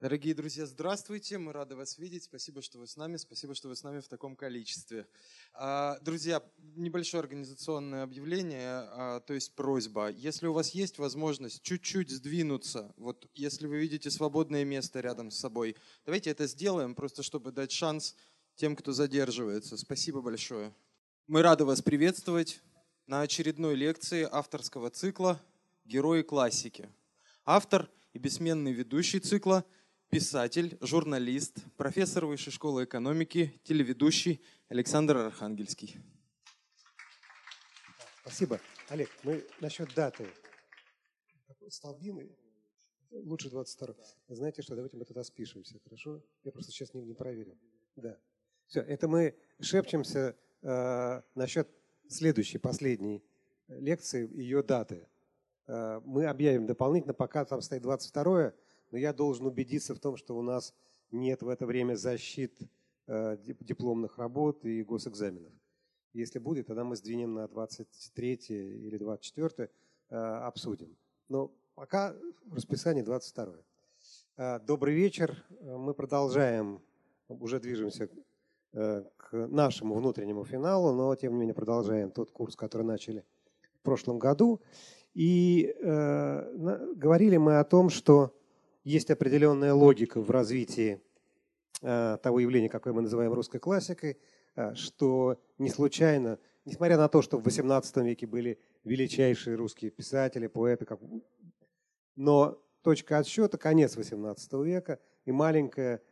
Дорогие друзья, здравствуйте, мы рады вас видеть, спасибо, что вы с нами, спасибо, что вы с нами в таком количестве. А, друзья, небольшое организационное объявление, а, то есть просьба. Если у вас есть возможность чуть-чуть сдвинуться, вот если вы видите свободное место рядом с собой, давайте это сделаем, просто чтобы дать шанс тем, кто задерживается. Спасибо большое. Мы рады вас приветствовать на очередной лекции авторского цикла «Герои классики». Автор и бессменный ведущий цикла – писатель, журналист, профессор Высшей школы экономики, телеведущий Александр Архангельский. Спасибо. Олег, мы насчет даты. Столбины лучше 22 Знаете что, давайте мы тогда спишемся, хорошо? Я просто сейчас не, не проверил. Да. Все, это мы шепчемся э, насчет следующей, последней лекции, ее даты. Э, мы объявим дополнительно, пока там стоит 22 но я должен убедиться в том, что у нас нет в это время защит э, дипломных работ и госэкзаменов. Если будет, тогда мы сдвинем на 23 или 24 э, обсудим. Но пока в расписании 22. Э, добрый вечер. Мы продолжаем, уже движемся к нашему внутреннему финалу, но тем не менее продолжаем тот курс, который начали в прошлом году. И э, говорили мы о том, что есть определенная логика в развитии э, того явления, какое мы называем русской классикой, э, что не случайно, несмотря на то, что в XVIII веке были величайшие русские писатели, поэты, как... но точка отсчета – конец XVIII века и маленькая,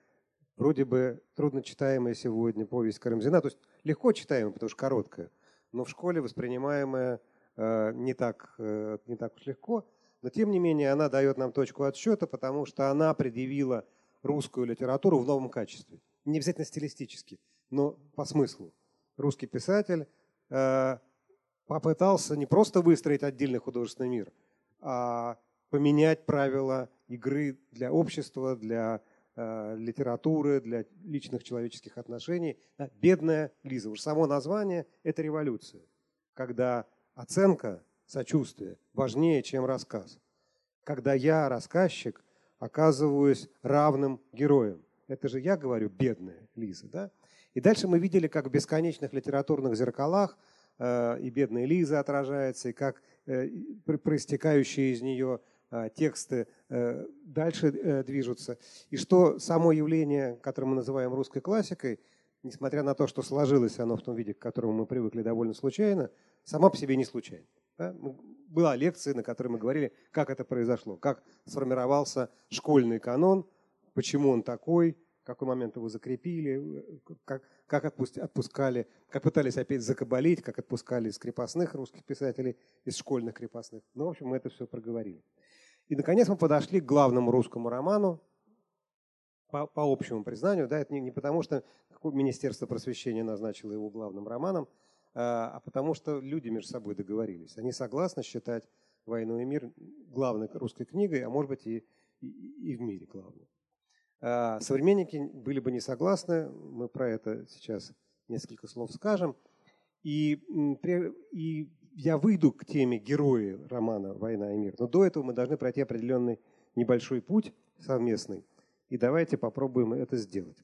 вроде бы трудночитаемая сегодня повесть Карамзина, то есть легко читаемая, потому что короткая, но в школе воспринимаемая э, не так, не так уж легко – но тем не менее она дает нам точку отсчета, потому что она предъявила русскую литературу в новом качестве. Не обязательно стилистически, но по смыслу. Русский писатель э, попытался не просто выстроить отдельный художественный мир, а поменять правила игры для общества, для э, литературы, для личных человеческих отношений. Бедная Лиза. Уж само название – это революция, когда оценка сочувствие важнее, чем рассказ. Когда я, рассказчик, оказываюсь равным героем. Это же я говорю, бедная Лиза. Да? И дальше мы видели, как в бесконечных литературных зеркалах э, и бедная Лиза отражается, и как э, проистекающие из нее э, тексты э, дальше э, движутся. И что само явление, которое мы называем русской классикой, несмотря на то, что сложилось оно в том виде, к которому мы привыкли довольно случайно, само по себе не случайно. Да? Была лекция, на которой мы говорили, как это произошло, как сформировался школьный канон, почему он такой, в какой момент его закрепили, как, как отпускали, как пытались опять закабалить, как отпускали из крепостных русских писателей, из школьных крепостных. Ну, в общем, мы это все проговорили. И, наконец, мы подошли к главному русскому роману, по, по общему признанию, да, это не, не потому, что Министерство просвещения назначило его главным романом, а, а потому что люди между собой договорились. Они согласны считать «Войну и мир» главной русской книгой, а может быть и, и, и в мире главной. А современники были бы не согласны, мы про это сейчас несколько слов скажем. И, и я выйду к теме герои романа «Война и мир», но до этого мы должны пройти определенный небольшой путь совместный, и давайте попробуем это сделать.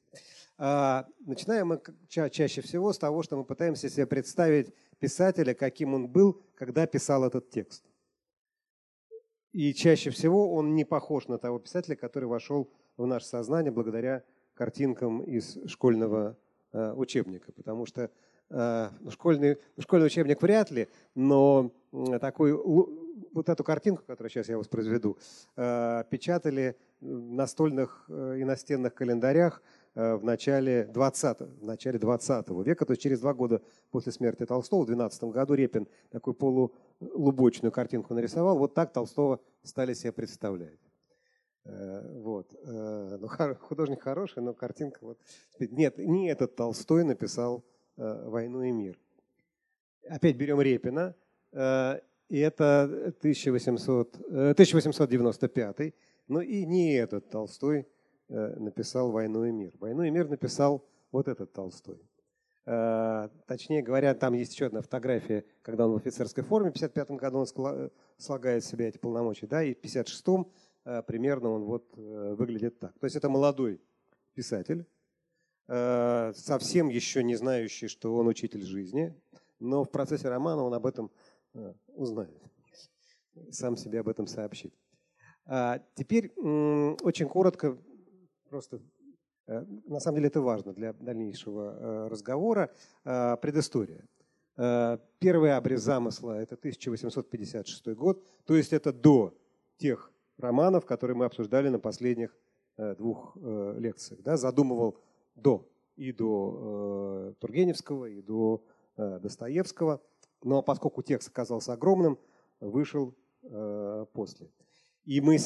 А, начинаем мы ча чаще всего с того, что мы пытаемся себе представить писателя, каким он был, когда писал этот текст. И чаще всего он не похож на того писателя, который вошел в наше сознание благодаря картинкам из школьного э, учебника. Потому что э, школьный, школьный учебник вряд ли, но такой, вот эту картинку, которую сейчас я воспроизведу, э, печатали в настольных э, и настенных календарях Э, в начале 20, в начале 20 века, то есть через два года после смерти Толстого, в 12 году Репин такую полулубочную картинку нарисовал. Вот так Толстого стали себе представлять. Э, вот. Э, ну, художник хороший, но картинка вот... Нет, не этот Толстой написал «Войну и мир». Опять берем Репина, и это 1800, 1895. Ну и не этот Толстой Э, написал «Войну и мир». «Войну и мир» написал вот этот Толстой. Э, точнее говоря, там есть еще одна фотография, когда он в офицерской форме. В 1955 году он слагает в себя эти полномочия. Да, и в 1956 примерно он вот выглядит так. То есть это молодой писатель, совсем еще не знающий, что он учитель жизни, но в процессе романа он об этом узнает, сам себе об этом сообщит. А теперь очень коротко, просто Э, на самом деле это важно для дальнейшего э, разговора, э, предыстория. Первый обрез замысла – это 1856 год, то есть это до тех романов, которые мы обсуждали на последних двух лекциях. Да, задумывал до и до Тургеневского, и до Достоевского. Но поскольку текст оказался огромным, вышел после. И мы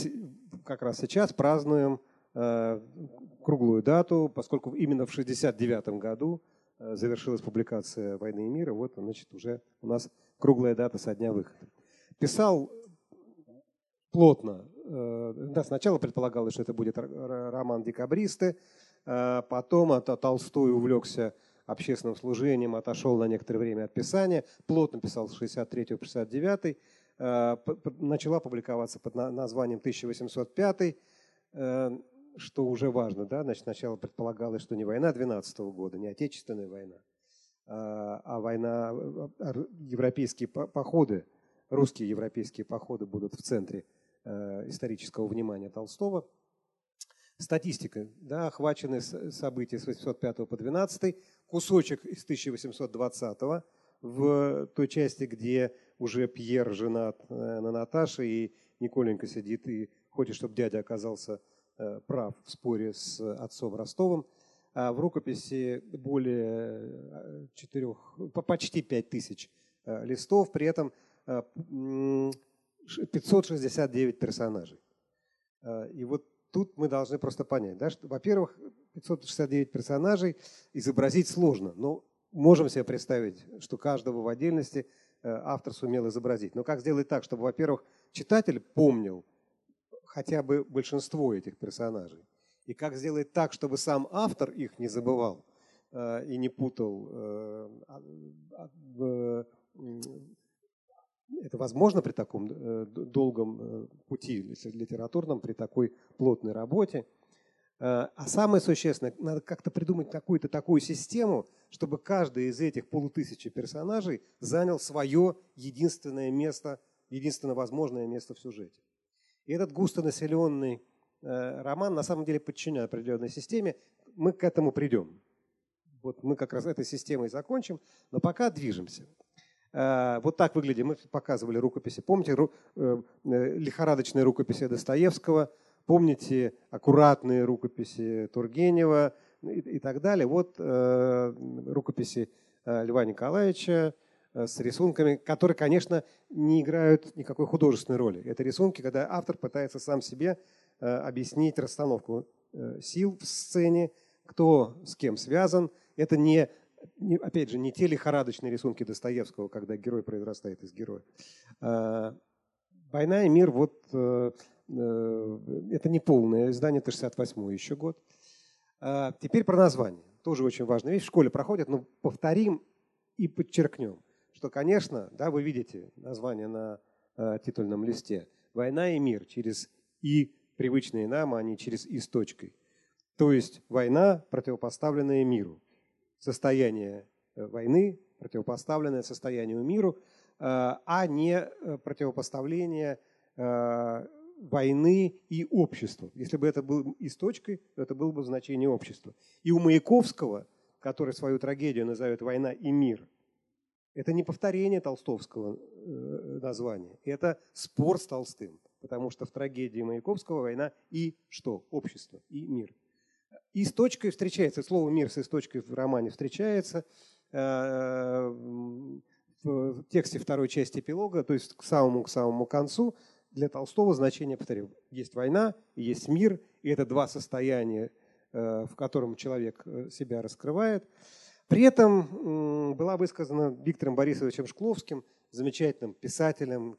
как раз сейчас празднуем круглую дату, поскольку именно в 1969 году э, завершилась публикация «Войны и мира», вот, значит, уже у нас круглая дата со дня выхода. Писал плотно. Э, да, сначала предполагалось, что это будет роман «Декабристы», потом от Толстой увлекся общественным служением, отошел на некоторое время от писания, плотно писал с 63 по 69 начала публиковаться под названием 1805 что уже важно, да, значит, сначала предполагалось, что не война 12 года, не отечественная война, а, а война, а, европейские походы, русские европейские походы будут в центре э, исторического внимания Толстого. Статистика, да, охвачены события с 805 по 12, кусочек из 1820 в той части, где уже Пьер женат э, на Наташе, и Николенька сидит и хочет, чтобы дядя оказался прав в споре с отцом Ростовым. А в рукописи более 4, э, почти 5 тысяч э, листов, при этом 569 персонажей. И вот тут мы должны просто понять, да, что, во-первых, 569 персонажей изобразить сложно, но можем себе представить, что каждого в отдельности автор сумел изобразить. Но как сделать так, чтобы, во-первых, читатель помнил, хотя бы большинство этих персонажей. И как сделать так, чтобы сам автор их не забывал э, и не путал. Э, э, это возможно при таком э, долгом э, пути литературном, при такой плотной работе. Э, а самое существенное, надо как-то придумать какую-то такую систему, чтобы каждый из этих полутысячи персонажей занял свое единственное место, единственно возможное место в сюжете. И этот густонаселенный э, роман на самом деле подчинен определенной системе. Мы к этому придем. Вот мы как раз этой системой закончим, но пока движемся. Э, вот так выглядим. Мы показывали рукописи. Помните э, лихорадочные рукописи Достоевского, помните аккуратные рукописи Тургенева и так далее. Вот рукописи Льва Николаевича, Э, с рисунками, которые, конечно, не играют никакой художественной роли. Это рисунки, когда автор пытается сам себе э, объяснить расстановку э, сил в сцене, кто с кем связан. Это не, опять же, не те лихорадочные рисунки Достоевского, когда герой произрастает из героя. «Война и мир» вот это не полное издание, это 68 еще год. Теперь про название. Тоже очень важная вещь. В школе проходят, но повторим и подчеркнем что, конечно, да, вы видите название на э, титульном листе «Война и мир» через «и» привычные нам, а не через «и» с точкой. То есть война, противопоставленная миру. Состояние э, войны, противопоставленное состоянию миру, э, а не э, противопоставление войны и обществу. Если бы это был и с точкой, то это было бы значение общества. И у Маяковского, который свою трагедию называет «Война и мир», это не повторение толстовского э, названия, это спор с Толстым, потому что в трагедии Маяковского война и что? Общество, и мир. И с точкой встречается, слово «мир» с точкой в романе встречается э, в тексте второй части эпилога, то есть к самому, к самому концу. Для Толстого значение, повторю, есть война, есть мир, и это два состояния, э, в котором человек себя раскрывает. При этом была высказана Виктором Борисовичем Шкловским, замечательным писателем,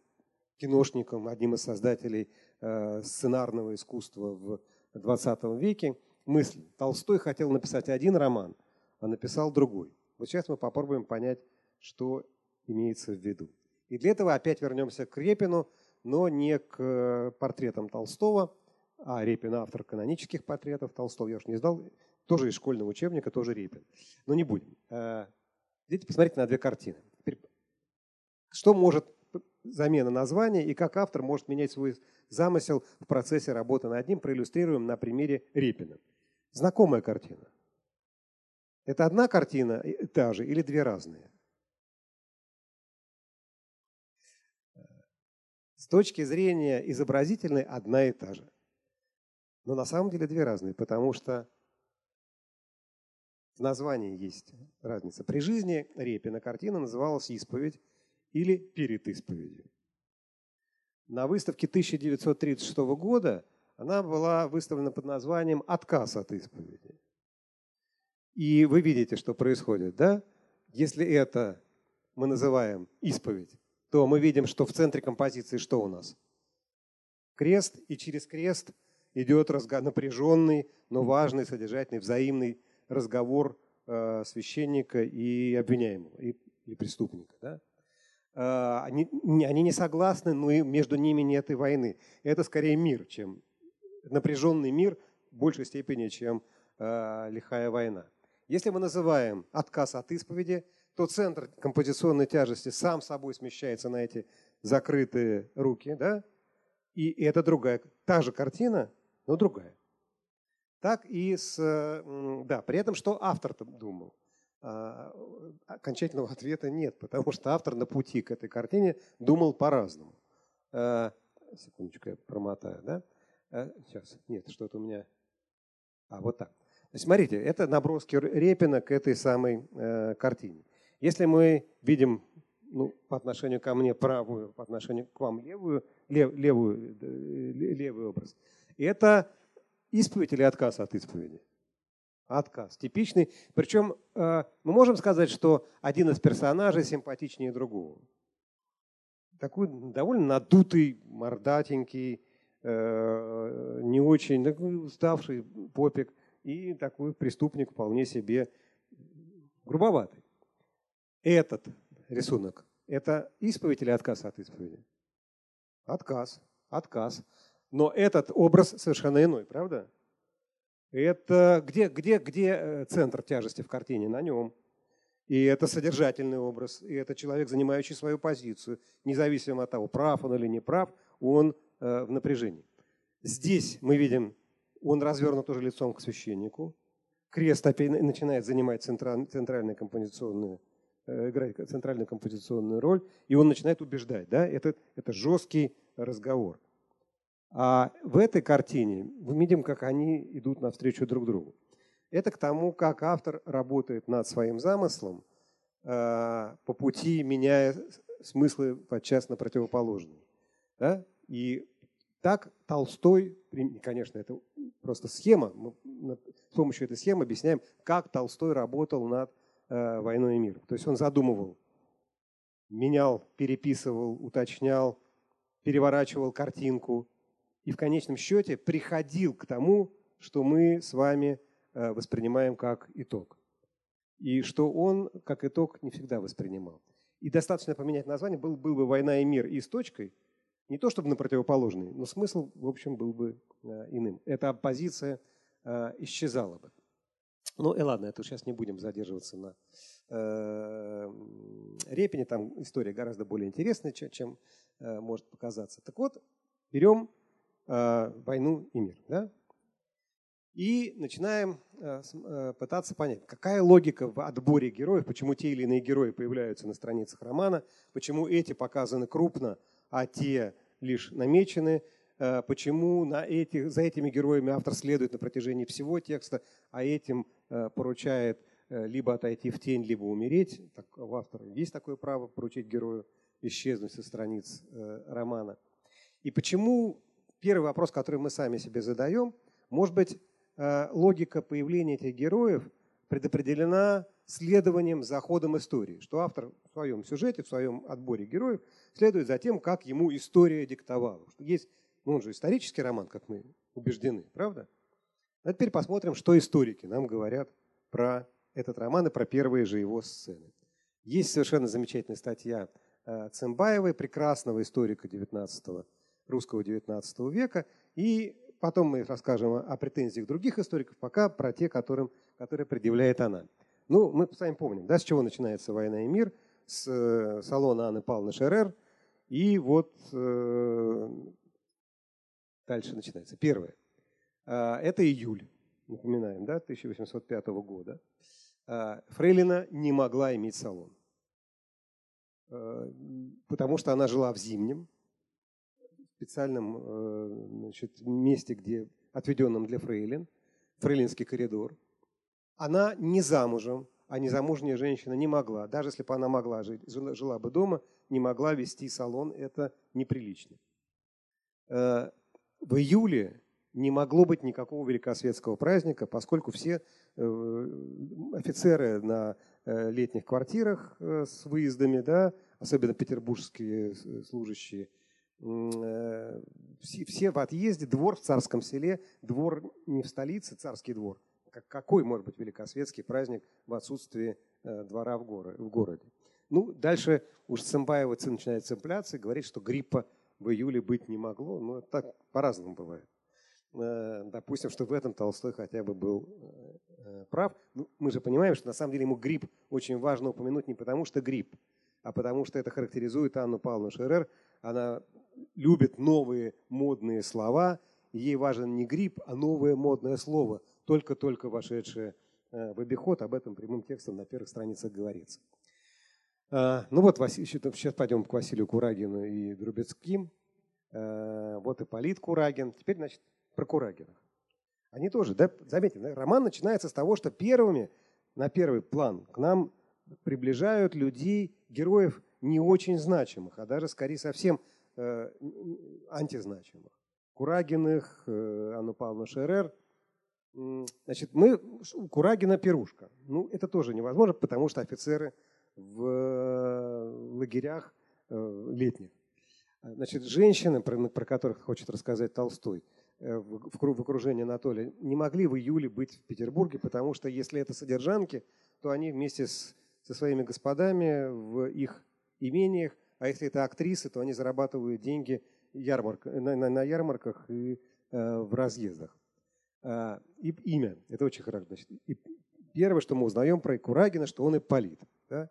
киношником, одним из создателей э, сценарного искусства в XX веке, мысль. Толстой хотел написать один роман, а написал другой. Вот сейчас мы попробуем понять, что имеется в виду. И для этого опять вернемся к Репину, но не к портретам Толстого, а Репин автор канонических портретов. Толстого я уж не издал, тоже из школьного учебника, тоже Репин. Но не будем. Идите посмотрите на две картины. Что может замена названия и как автор может менять свой замысел в процессе работы над ним, проиллюстрируем на примере Репина. Знакомая картина. Это одна картина та же или две разные? С точки зрения изобразительной одна и та же. Но на самом деле две разные, потому что в названии есть разница. При жизни Репина картина называлась «Исповедь», или перед исповедью. На выставке 1936 года она была выставлена под названием «Отказ от исповеди». И вы видите, что происходит, да? Если это мы называем исповедь, то мы видим, что в центре композиции что у нас? Крест, и через крест идет напряженный, но важный, содержательный, взаимный разговор э, священника и обвиняемого, и, и преступника. Да? А, они, они не согласны, но и между ними нет и войны. Это скорее мир, чем напряженный мир в большей степени, чем э, лихая война. Если мы называем отказ от исповеди, то центр композиционной тяжести сам собой смещается на эти закрытые руки, да? И это другая, та же картина, но другая. Так и с, да, при этом что автор-то думал? А, окончательного ответа нет, потому что автор на пути к этой картине думал по-разному. А, секундочку, я промотаю, да? Сейчас, а, нет, что-то у меня... А, вот так. смотрите, это наброски Репина к этой самой э, картине. Если мы видим ну, по отношению ко мне правую, по отношению к вам левую, лев, левую, э, левый образ, это исповедь или отказ от исповеди? Отказ. Типичный. Причем э, мы можем сказать, что один из персонажей симпатичнее другого. Такой довольно надутый, мордатенький, э, не очень такой уставший попик и такой преступник вполне себе грубоватый. Этот рисунок – это исповедь или отказ от исповеди? Отказ. Отказ. Но этот образ совершенно иной, правда? Это где, где, где э, центр тяжести в картине? На нем. И это содержательный образ, и это человек, занимающий свою позицию, независимо от того, прав он или не прав, он э, в напряжении. Здесь мы видим, он развернут уже лицом к священнику, крест опять начинает занимать центральную композиционную, э, играть центральную композиционную роль, и он начинает убеждать. Да? Это, это жесткий разговор. А в этой картине мы видим, как они идут навстречу друг другу. Это к тому, как автор работает над своим замыслом, э, по пути меняя смыслы подчас на противоположные. Да? И так Толстой, конечно, это просто схема, мы с помощью этой схемы объясняем, как Толстой работал над э, «Войной и миром». То есть он задумывал, менял, переписывал, уточнял, переворачивал картинку, и в конечном счете приходил к тому, что мы с вами э, воспринимаем как итог. И что он, как итог, не всегда воспринимал. И достаточно поменять название, был, был бы «Война и мир» и с точкой, не то чтобы на противоположный, но смысл, в общем, был бы э, иным. Эта оппозиция э, исчезала бы. Ну и ладно, это сейчас не будем задерживаться на Репине, там история гораздо более интересная, чем, может показаться. Так вот, берем войну и мир. Да? И начинаем э, э, пытаться понять, какая логика в отборе героев, почему те или иные герои появляются на страницах романа, почему эти показаны крупно, а те лишь намечены, почему на этих, за этими героями автор следует на протяжении всего текста, а этим поручает либо отойти в тень, либо умереть. Так, у автора есть такое право поручить герою исчезнуть со страниц романа. И почему первый вопрос, который мы сами себе задаем, может быть, э, логика появления этих героев предопределена следованием за ходом истории, что автор в своем сюжете, в своем отборе героев следует за тем, как ему история диктовала. Есть, ну он же исторический роман, как мы убеждены, правда? А теперь посмотрим, что историки нам говорят про этот роман и про первые же его сцены. Есть совершенно замечательная статья Цимбаевой, прекрасного историка 19 русского 19 века. И потом мы расскажем о претензиях других историков, пока про те, которым, которые предъявляет она. Ну, мы с вами помним, да, с чего начинается «Война и мир», с э, салона Анны Павловны Шерер. И вот э, дальше начинается. Первое. Э, это июль, напоминаем, да, 1805 года. Э, Фрейлина не могла иметь салон, э, потому что она жила в Зимнем, специальном э, значит, месте, где отведенном для фрейлин, фрейлинский коридор. Она не замужем, а незамужняя женщина не могла, даже если бы она могла жить, жила, бы дома, не могла вести салон, это неприлично. Э, в июле не могло быть никакого великосветского праздника, поскольку все э, офицеры на летних квартирах с выездами, да, особенно петербургские служащие, все, все в отъезде, двор в царском селе, двор не в столице, царский двор. Какой может быть великосветский праздник в отсутствии э, двора в, горо, в городе? Ну, дальше уж Цымбаева начинает цепляться и говорит, что гриппа в июле быть не могло. Но так по-разному бывает. Э, допустим, что в этом Толстой хотя бы был прав. Ну, мы же понимаем, что на самом деле ему грипп очень важно упомянуть не потому, что грипп, а потому что это характеризует Анну Павловну Шерер. Она любит новые модные слова. Ей важен не грипп, а новое модное слово, только-только вошедшее э, в обиход. Об этом прямым текстом на первых страницах говорится. А, ну вот, сейчас пойдем к Василию Курагину и Друбецким. Э, вот и Полит Курагин. Теперь, значит, про Курагинах. Они тоже, да, заметьте, роман начинается с того, что первыми на первый план к нам приближают людей, героев не очень значимых, а даже скорее совсем Э, антизначимых. Курагиных, э, Анну Павловну Шерер. Значит, мы, Курагина пирушка. Ну, это тоже невозможно, потому что офицеры в лагерях э, летних. Значит, женщины, про, про которых хочет рассказать Толстой, в, в окружении Анатолия, не могли в июле быть в Петербурге, потому что если это содержанки, то они вместе с, со своими господами в их имениях а если это актрисы, то они зарабатывают деньги ярмарк, на, на, на ярмарках и э, в разъездах. А, и имя, это очень хорошо. Значит, и первое, что мы узнаем про Курагина, что он ипполит. Да?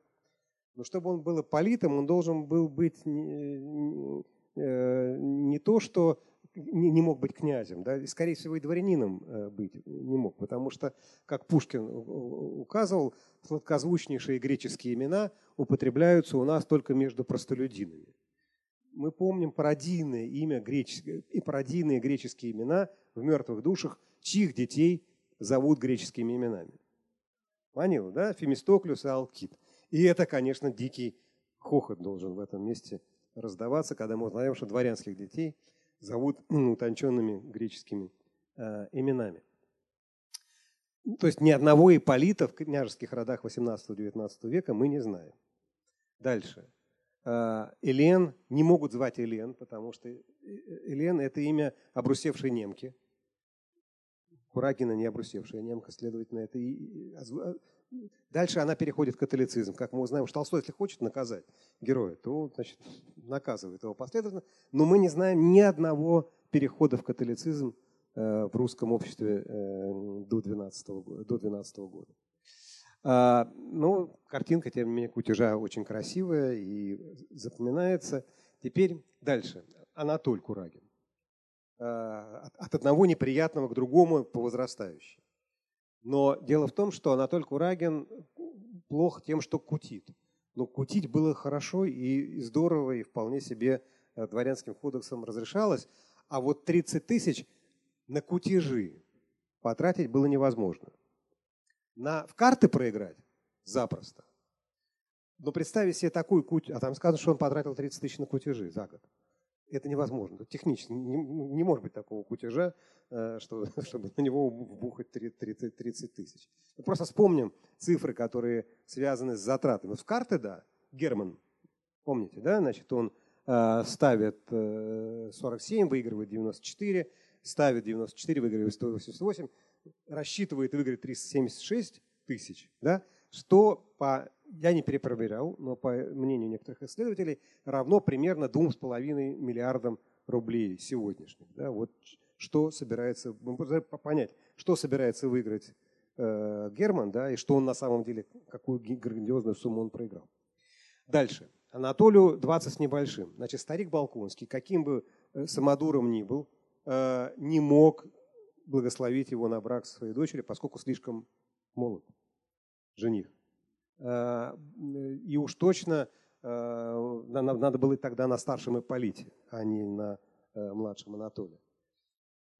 Но чтобы он был ипполитом, он должен был быть не, не, э, не то, что не, не мог быть князем, да, и, скорее всего, и дворянином э, быть не мог, потому что, как Пушкин указывал, сладкозвучнейшие греческие имена употребляются у нас только между простолюдинами. Мы помним пародийное имя греческое, и пародийные греческие имена в мертвых душах, чьих детей зовут греческими именами. Понял, да? Фемистоклюс и Алкит. И это, конечно, дикий хохот должен в этом месте раздаваться, когда мы узнаем, что дворянских детей – зовут утонченными греческими э, именами. То есть ни одного Иполита в княжеских родах 18-19 века мы не знаем. Дальше. Э, Элен не могут звать Элен, потому что Элен – это имя обрусевшей немки. Курагина не обрусевшая немка, следовательно, это и Дальше она переходит в католицизм. Как мы узнаем, что Толстой, если хочет наказать героя, то значит, наказывает его последовательно. Но мы не знаем ни одного перехода в католицизм э, в русском обществе э, до 12 года. До 12 года. А, ну, картинка, тем не менее, кутежа очень красивая и запоминается. Теперь дальше. Анатоль Курагин. А, от одного неприятного к другому по возрастающей. Но дело в том, что Анатоль Курагин плох тем, что кутит. Но кутить было хорошо и здорово, и вполне себе э, дворянским кодексом разрешалось. А вот 30 тысяч на кутежи потратить было невозможно. На, в карты проиграть запросто. Но представить себе такую куть, а там сказано, что он потратил 30 тысяч на кутежи за год. Это невозможно. Технически не, не может быть такого кутежа, э, что, чтобы на него вбухать 30, 30 тысяч. Мы просто вспомним цифры, которые связаны с затратами. В карты, да, Герман, помните, да, значит, он э, ставит 47, э, выигрывает 94, ставит 94, выигрывает 188, рассчитывает и выиграет 376 тысяч, да, что по я не перепроверял, но по мнению некоторых исследователей, равно примерно 2,5 миллиардам рублей сегодняшних. Да, вот что собирается, понять, что собирается выиграть э, Герман, да, и что он на самом деле, какую грандиозную сумму он проиграл. Дальше. Анатолию 20 с небольшим. Значит, старик Балконский, каким бы э, самодуром ни был, э, не мог благословить его на брак своей дочери, поскольку слишком молод жених. Э, и уж точно надо было тогда на старшем Ипполите, а не на младшем Анатолии.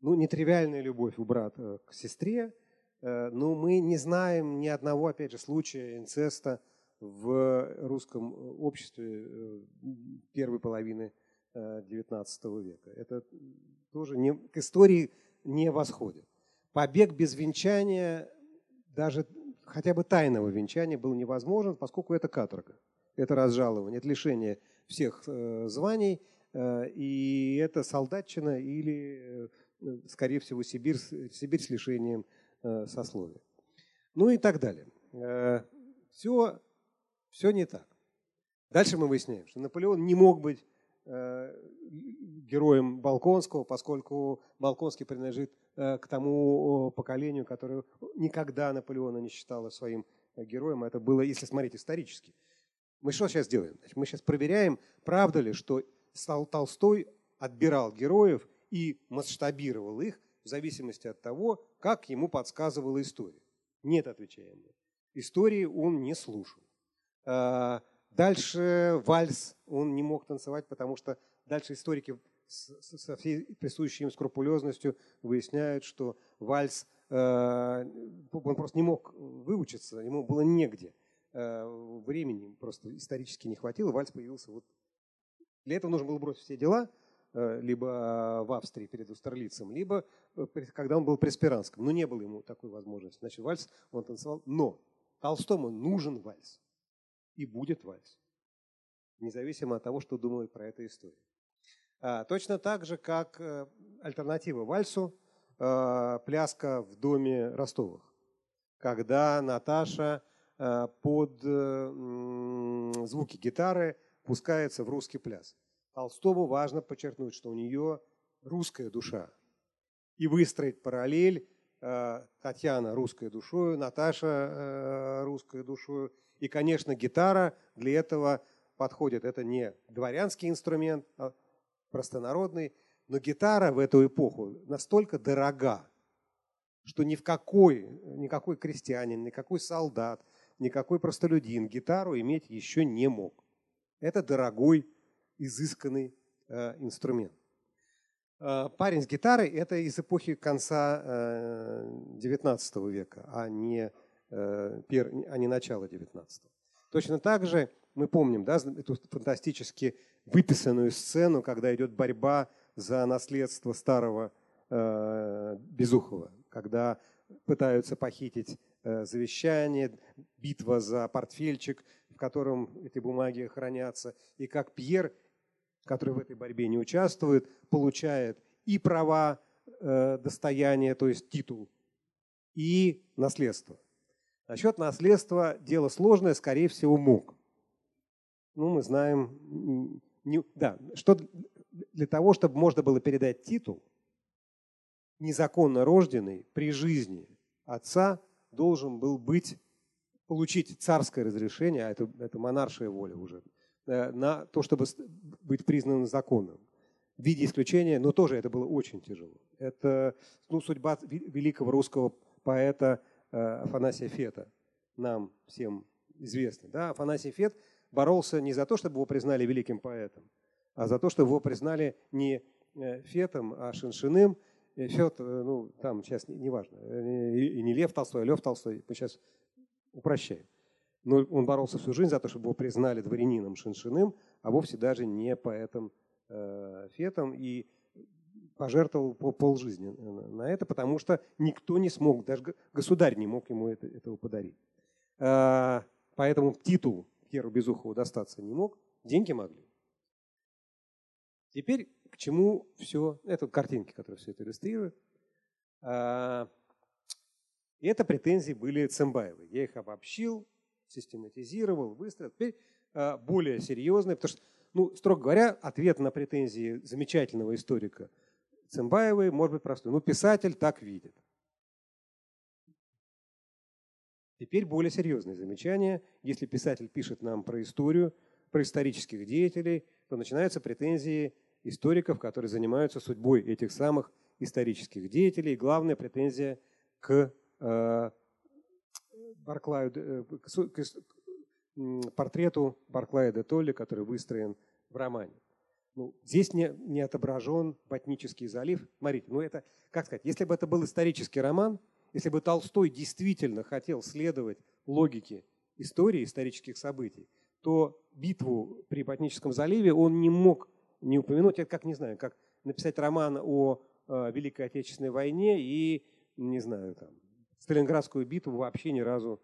Ну, нетривиальная любовь у брата к сестре, но мы не знаем ни одного, опять же, случая инцеста – в русском э, обществе э, первой половины XIX э, века. Это тоже не, к истории не восходит. Побег без венчания, даже хотя бы тайного венчания, был невозможен, поскольку это каторга, это разжалование, это лишение всех званий, и это солдатчина или, скорее всего, Сибирь, Сибирь с лишением сословия. Ну и так далее. Все все не так. Дальше мы выясняем, что Наполеон не мог быть э, героем Балконского, поскольку Балконский принадлежит э, к тому поколению, которое никогда Наполеона не считало своим э, героем. Это было, если смотреть исторически. Мы что сейчас делаем? Мы сейчас проверяем, правда ли, что Толстой отбирал героев и масштабировал их в зависимости от того, как ему подсказывала история. Нет, отвечаем мы. Истории он не слушал. А, дальше вальс он не мог танцевать, потому что дальше историки со всей присущей им скрупулезностью выясняют, что вальс, а, он просто не мог выучиться, ему было негде. А, времени просто исторически не хватило, вальс появился вот. Для этого нужно было бросить все дела, либо в Австрии перед Устерлицем, либо э, когда он был при Спиранском. Но не было ему такой возможности. Значит, вальс он танцевал. Но Толстому нужен вальс и будет вальс. Независимо от того, что думают про эту историю. А, точно так же, как э, альтернатива вальсу, э, пляска в доме Ростовых. Когда Наташа э, под звуки гитары пускается в русский пляс. Толстому важно подчеркнуть, что у нее русская душа. И выстроить параллель Татьяна русской душою, Наташа русской душою и, конечно, гитара для этого подходит. Это не дворянский инструмент, а простонародный. Но гитара в эту эпоху настолько дорога, что ни в какой, никакой крестьянин, никакой солдат, никакой простолюдин гитару иметь еще не мог. Это дорогой, изысканный э, инструмент. Э, парень с гитарой – это из эпохи конца э, XIX века, а не Э, а не начала 19 Точно так же мы помним да, эту фантастически выписанную сцену, когда идет борьба за наследство старого э, Безухова, когда пытаются похитить э, завещание, битва за портфельчик, в котором эти бумаги хранятся, и как Пьер, который в этой борьбе не участвует, получает и права э, достояния, то есть титул, и наследство. Насчет наследства дело сложное, скорее всего, мог. Ну, мы знаем, не, да, что для того, чтобы можно было передать титул, незаконно рожденный при жизни отца должен был быть, получить царское разрешение, а это, это монаршая воля уже, э, на то, чтобы быть признанным законным. В виде исключения, но тоже это было очень тяжело. Это ну, судьба великого русского поэта Э, Афанасия Фета, нам всем известный. Да? Афанасий Фет боролся не за то, чтобы его признали великим поэтом, а за то, чтобы его признали не э, Фетом, а Шиншиным. Фет, э, ну, там сейчас не важно, и не Лев Толстой, а Лев Толстой, мы сейчас упрощаем. Но он боролся всю жизнь за то, чтобы его признали дворянином Шиншиным, а вовсе даже не поэтом Фетом. И пожертвовал полжизни на это, потому что никто не смог, даже государь не мог ему это, этого подарить. А, поэтому титул Пьеру Безухову достаться не мог, деньги могли. Теперь к чему все, это картинки, которые все это иллюстрируют. А, и это претензии были Цымбаевой. Я их обобщил, систематизировал, выстроил. Теперь э, более серьезный, потому что, ну, строго говоря, ответ на претензии замечательного историка Цымбаевой может быть простой. Ну, писатель так видит. Теперь более серьезное замечание. Если писатель пишет нам про историю, про исторических деятелей, то начинаются претензии историков, которые занимаются судьбой этих самых исторических деятелей. И главная претензия к э, Барклаю, э, к, к портрету Барклая де Толли, который выстроен в романе. Ну, здесь не, не отображен Ботнический залив. Смотрите, ну это, как сказать, если бы это был исторический роман, если бы Толстой действительно хотел следовать логике истории, исторических событий, то битву при Ботническом заливе он не мог не упомянуть. Это как, не знаю, как написать роман о э, Великой Отечественной войне и, не знаю, там, Сталинградскую битву вообще ни разу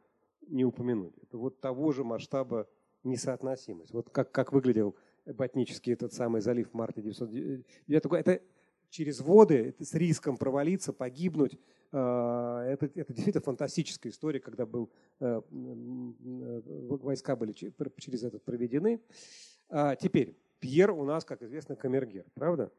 не упомянуть. Это вот того же масштаба несоотносимость. Вот как, как выглядел Ботнический этот самый залив в марте 1909 года. Это через воды, это с риском провалиться, погибнуть. А, это, это действительно фантастическая история, когда был, э, войска были через этот проведены. А, теперь, Пьер у нас, как известно, камергер, правда?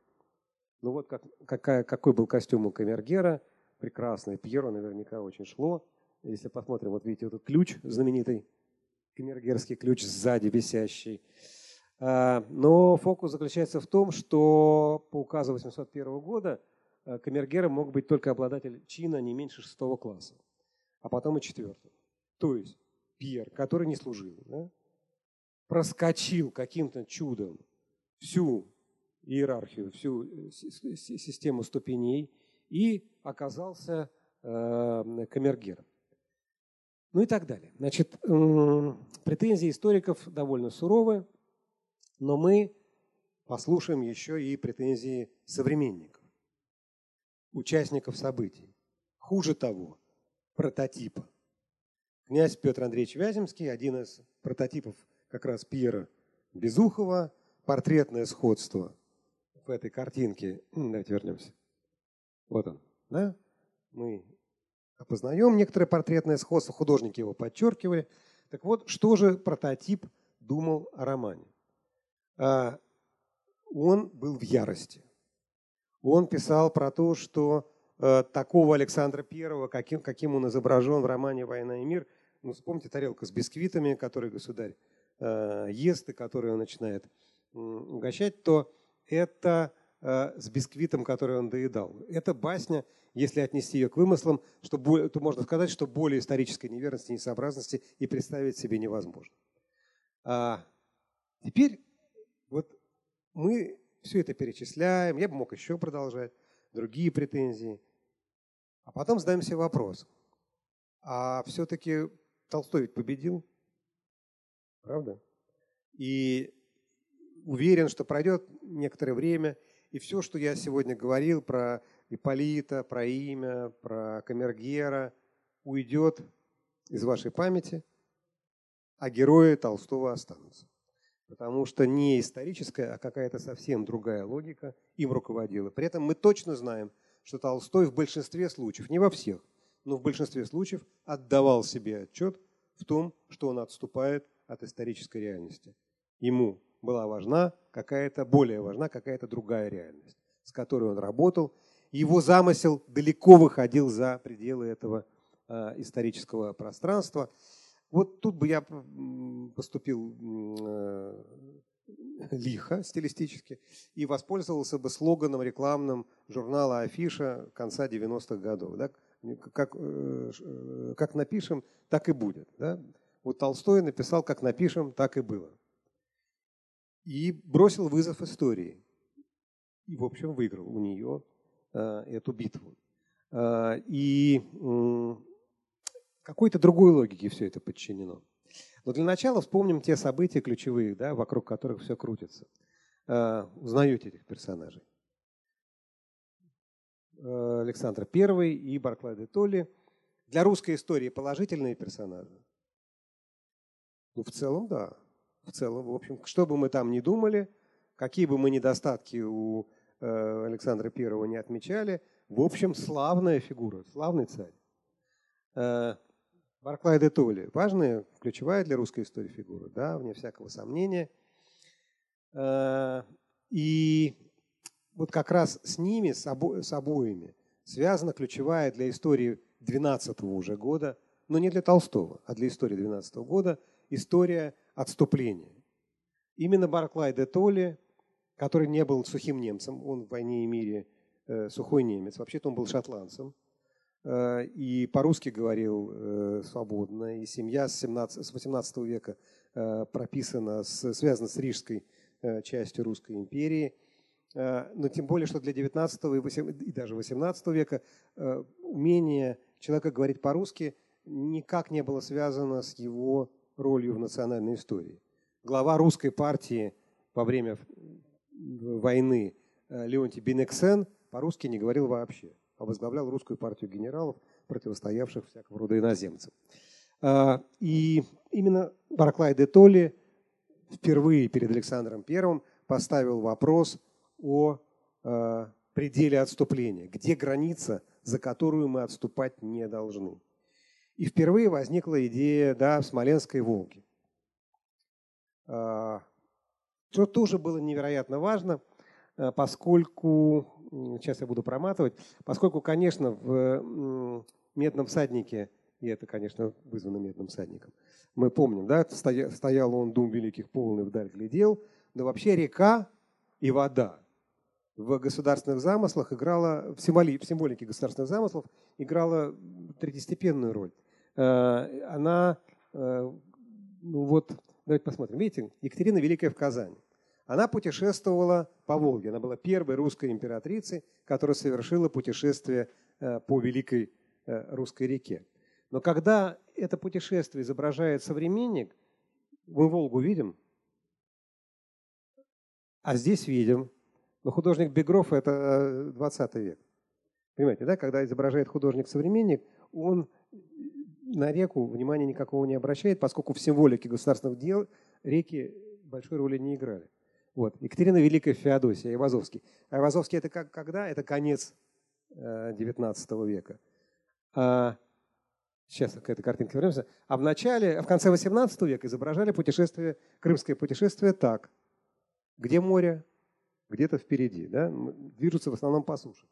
Ну вот как, какая, какой был костюм у камергера, прекрасный. Пьеру наверняка очень шло. Если посмотрим, вот видите, вот этот ключ знаменитый, камергерский ключ сзади висящий. А, но фокус заключается в том, что по указу 801 года э, камергером мог быть только обладатель чина не меньше шестого класса, а потом и четвертого. То есть Пьер, который не служил, да, проскочил каким-то чудом всю иерархию, всю э, систему ступеней и оказался э, камергером. Ну и так далее. Значит, претензии историков довольно суровые. Но мы послушаем еще и претензии современников, участников событий. Хуже того, прототипа. Князь Петр Андреевич Вяземский, один из прототипов как раз Пьера Безухова, портретное сходство в этой картинке. Давайте вернемся. Вот он. Да? Мы опознаем некоторое портретное сходство, художники его подчеркивали. Так вот, что же прототип думал о романе? А, он был в ярости. Он писал про то, что э, такого Александра Первого, каким, каким он изображен в романе «Война и мир», ну, вспомните тарелка с бисквитами, который государь э, ест и который он начинает угощать, то это э, с бисквитом, который он доедал. Это басня, если отнести ее к вымыслам, что, то можно сказать, что более исторической неверности, несообразности и представить себе невозможно. А теперь вот мы все это перечисляем, я бы мог еще продолжать, другие претензии. А потом задаем себе вопрос, а все-таки Толстой ведь победил, правда? И уверен, что пройдет некоторое время, и все, что я сегодня говорил про Иполита, про имя, про Камергера, уйдет из вашей памяти, а герои Толстого останутся потому что не историческая, а какая-то совсем другая логика им руководила. При этом мы точно знаем, что Толстой в большинстве случаев, не во всех, но в большинстве случаев отдавал себе отчет в том, что он отступает от исторической реальности. Ему была важна какая-то, более важна какая-то другая реальность, с которой он работал. Его замысел далеко выходил за пределы этого э, исторического пространства. Вот тут бы я поступил э, лихо, стилистически, и воспользовался бы слоганом рекламным журнала «Афиша» конца 90-х годов. Да? Как, э, э, как напишем, так и будет. Да? Вот Толстой написал «Как напишем, так и было». И бросил вызов истории. И, в общем, выиграл у нее эту битву. И какой-то другой логике все это подчинено. Но для начала вспомним те события ключевые, да, вокруг которых все крутится. Э, узнаете этих персонажей. Э, Александр I и Барклай де Толли. Для русской истории положительные персонажи? Ну, в целом, да. В целом, в общем, что бы мы там ни думали, какие бы мы недостатки у э, Александра I не отмечали, в общем, славная фигура, славный царь. Барклай де Толли. Важная, ключевая для русской истории фигура, да, вне всякого сомнения. Э, и вот как раз с ними, с, обо, с обоими, связана ключевая для истории 12 уже года, но не для Толстого, а для истории 12 года, история отступления. Именно Барклай де Толли, который не был сухим немцем, он в «Войне и мире» э, сухой немец, вообще-то он был шотландцем, и по-русски говорил э, свободно, и семья с, 17, с 18 века э, прописана, с, связана с рижской э, частью Русской империи – Э, но тем более, что для 19 и даже 18 века э, умение человека говорить по-русски никак не было связано с его ролью в национальной истории. Глава русской партии во время войны э, Леонтий Бенексен по-русски не говорил вообще, возглавлял русскую партию генералов, противостоявших всякого рода иноземцам. И именно Барклай де Толли впервые перед Александром I поставил вопрос о э, пределе отступления, где граница, за которую мы отступать не должны. И впервые возникла идея да, Смоленской Волги. Э, что тоже было невероятно важно, поскольку, сейчас я буду проматывать, поскольку, конечно, в «Медном всаднике», и это, конечно, вызвано «Медным всадником», мы помним, да, стоял он, дум великих полный, вдаль глядел, но вообще река и вода в государственных замыслах играла, в, символи, в символике государственных замыслов играла третьестепенную роль. Э, она, э, ну вот, давайте посмотрим. Видите, Екатерина Великая в Казани. Она путешествовала по Волге. Она была первой русской императрицей, которая совершила путешествие э, по Великой русской реке. Но когда это путешествие изображает современник, мы Волгу видим, а здесь видим но художник Бегров – это 20 э, век. Понимаете, да? Когда изображает художник-современник, он на реку внимания никакого не обращает, поскольку в символике государственных дел реки большой роли не играли. Вот. Екатерина Великая Феодосия, Айвазовский. Айвазовский – это как, когда? Это конец э, века. А, сейчас к этой картинке вернемся. А в начале, в конце XVIII века изображали путешествие, крымское путешествие так. Где море? где-то впереди, да, движутся в основном по суше.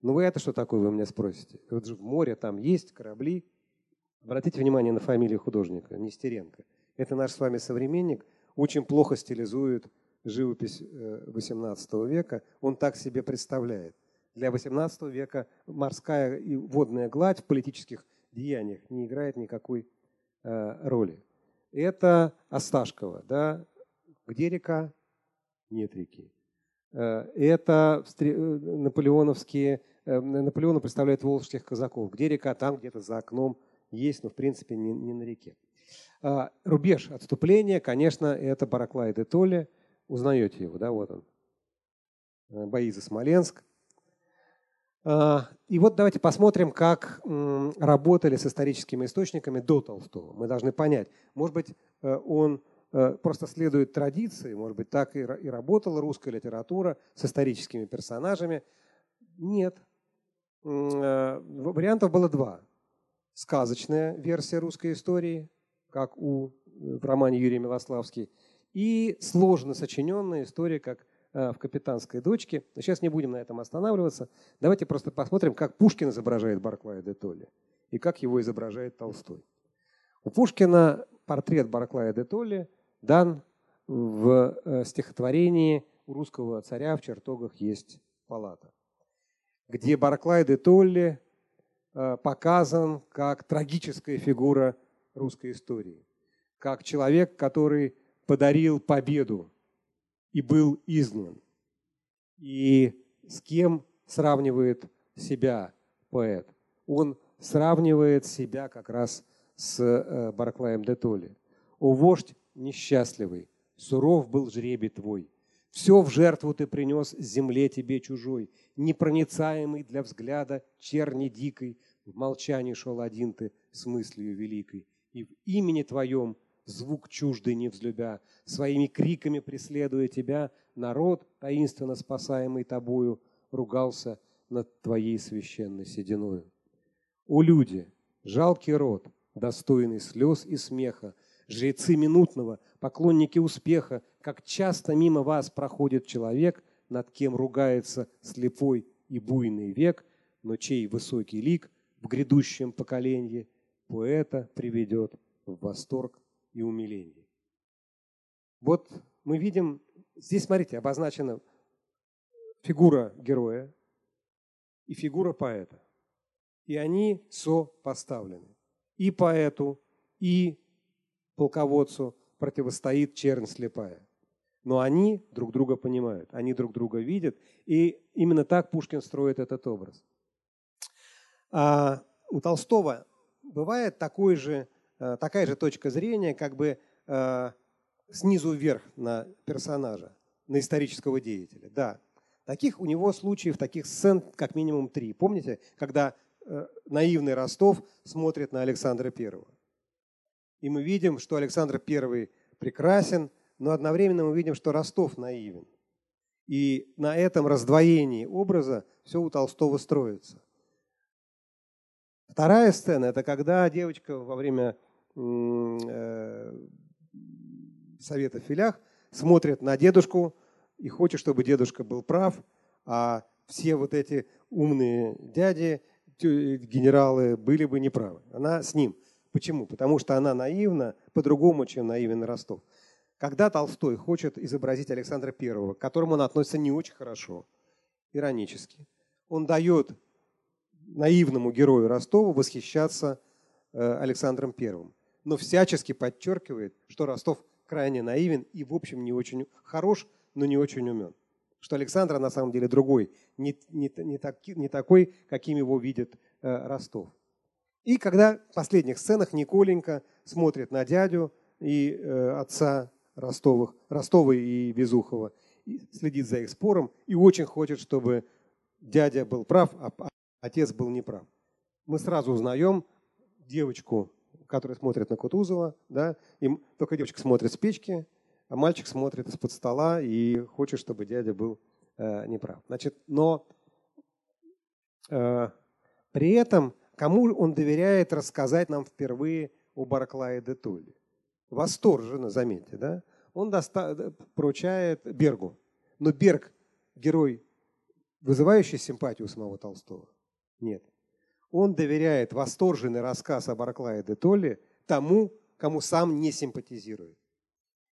Ну вы это что такое, вы меня спросите? Вот же море там есть, корабли. Обратите внимание на фамилию художника, Нестеренко. Это наш с вами современник, очень плохо стилизует живопись XVIII э, века. Он так себе представляет. Для XVIII века морская и водная гладь в политических деяниях не играет никакой э, роли. Это Осташкова. Да? Где река? Нет реки. Э, это наполеоновские, Наполеона представляет волжских казаков. Где река? Там где-то за окном есть, но в принципе не, не на реке. Рубеж отступления, конечно, это Бараклай де Толли. Узнаете его, да, вот он. Бои за Смоленск. А, и вот давайте посмотрим, как работали с историческими источниками до Толстого. Мы должны понять, может быть, он Э, просто следует традиции, может быть, так и работала русская литература с историческими персонажами. Нет. Э, вариантов было два. Сказочная версия русской истории, как у, в романе Юрий Милославский, и сложно сочиненная история, как э, в «Капитанской дочке». Но сейчас не будем на этом останавливаться. Давайте просто посмотрим, как Пушкин изображает Барклая де Толли и как его изображает Толстой. У Пушкина портрет Барклая де Толли дан в э, стихотворении у русского царя в чертогах есть палата, где Барклай де Толли э, показан как трагическая фигура русской истории, как человек, который подарил победу и был изгнан. И с кем сравнивает себя поэт? Он сравнивает себя как раз с э, Барклаем де Толли. «О вождь несчастливый, суров был жребий твой. Все в жертву ты принес земле тебе чужой, непроницаемый для взгляда черни дикой, в молчании шел один ты с мыслью великой. И в имени твоем, звук чуждый не взлюбя, своими криками преследуя тебя, народ, таинственно спасаемый тобою, ругался над твоей священной сединою. О люди, жалкий род, достойный слез и смеха, жрецы минутного, поклонники успеха, как часто мимо вас проходит человек, над кем ругается слепой и буйный век, но чей высокий лик в грядущем поколении поэта приведет в восторг и умиление. Вот мы видим, здесь, смотрите, обозначена фигура героя и фигура поэта. И они сопоставлены. И поэту, и полководцу противостоит чернь слепая. Но они друг друга понимают, они друг друга видят, и именно так Пушкин строит этот образ. А у Толстого бывает такой же, такая же точка зрения, как бы э, снизу вверх на персонажа, на исторического деятеля. Да, таких у него случаев, таких сцен как минимум три. Помните, когда э, наивный Ростов смотрит на Александра Первого? И мы видим, что Александр I прекрасен, но одновременно мы видим, что Ростов наивен. И на этом раздвоении образа все у Толстого строится. Вторая сцена – это когда девочка во время э, совета в филях смотрит на дедушку и хочет, чтобы дедушка был прав, а все вот эти умные дяди, генералы были бы неправы. Она с ним – Почему? Потому что она наивна по-другому, чем наивен Ростов. Когда Толстой хочет изобразить Александра Первого, к которому он относится не очень хорошо, иронически, он дает наивному герою Ростову восхищаться э, Александром Первым, но всячески подчеркивает, что Ростов крайне наивен и, в общем, не очень хорош, но не очень умен. Что Александр на самом деле другой, не, не, не, так, не такой, каким его видит э, Ростов. И когда в последних сценах Николенька смотрит на дядю и э, отца Ростовых, Ростова и Безухова, и следит за их спором и очень хочет, чтобы дядя был прав, а отец был неправ. Мы сразу узнаем девочку, которая смотрит на Кутузова, да, и только девочка смотрит с печки, а мальчик смотрит из-под стола и хочет, чтобы дядя был э, неправ. Значит, но э, при этом Кому он доверяет рассказать нам впервые о Барклае де Толле? Восторженно, заметьте, да? Он доста- поручает Бергу. Но Берг – герой, вызывающий симпатию самого Толстого? Нет. Он доверяет восторженный рассказ о Барклае де Толле тому, кому сам не симпатизирует.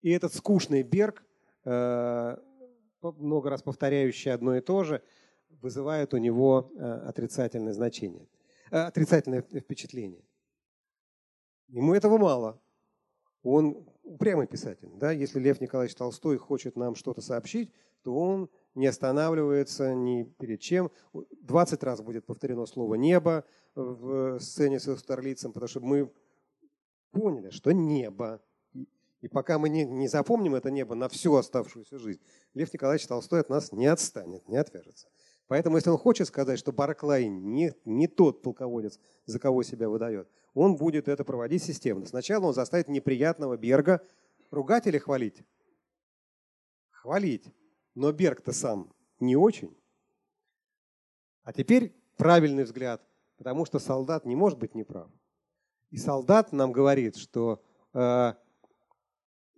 И этот скучный Берг, э, много раз повторяющий одно и то же, вызывает у него э, отрицательное значение. Э, отрицательное впечатление. Ему этого мало. Он упрямый писатель. Да? Если Лев Николаевич Толстой хочет нам что-то сообщить, то он не останавливается ни перед чем. 20 раз будет повторено слово «небо» в сцене с Старлицем, потому что мы поняли, что небо. И пока мы не, не запомним это небо на всю оставшуюся жизнь, Лев Николаевич Толстой от нас не отстанет, не отвяжется. Поэтому, если он хочет сказать, что Барклай не, не тот полководец, за кого себя выдает, он будет это проводить системно. Сначала он заставит неприятного Берга ругать или хвалить? Хвалить. Но Берг-то сам не очень. А теперь правильный взгляд, потому что солдат не может быть неправ. И солдат нам говорит, что э,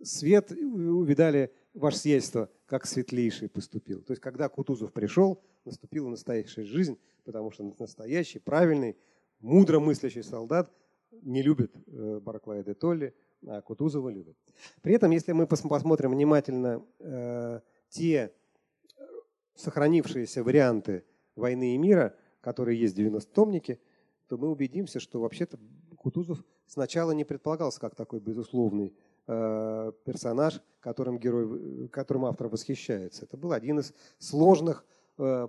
свет увидали ваше сиятельство, как светлейший поступил. То есть, когда Кутузов пришел, наступила настоящая жизнь, потому что настоящий, правильный, мудро мыслящий солдат не любит э, Барклая де Толли, а Кутузова любит. При этом, если мы посмотрим внимательно э, те сохранившиеся варианты «Войны и мира», которые есть в 90-томнике, то мы убедимся, что вообще-то Кутузов сначала не предполагался как такой безусловный э, персонаж, которым, герой, которым автор восхищается. Это был один из сложных Э,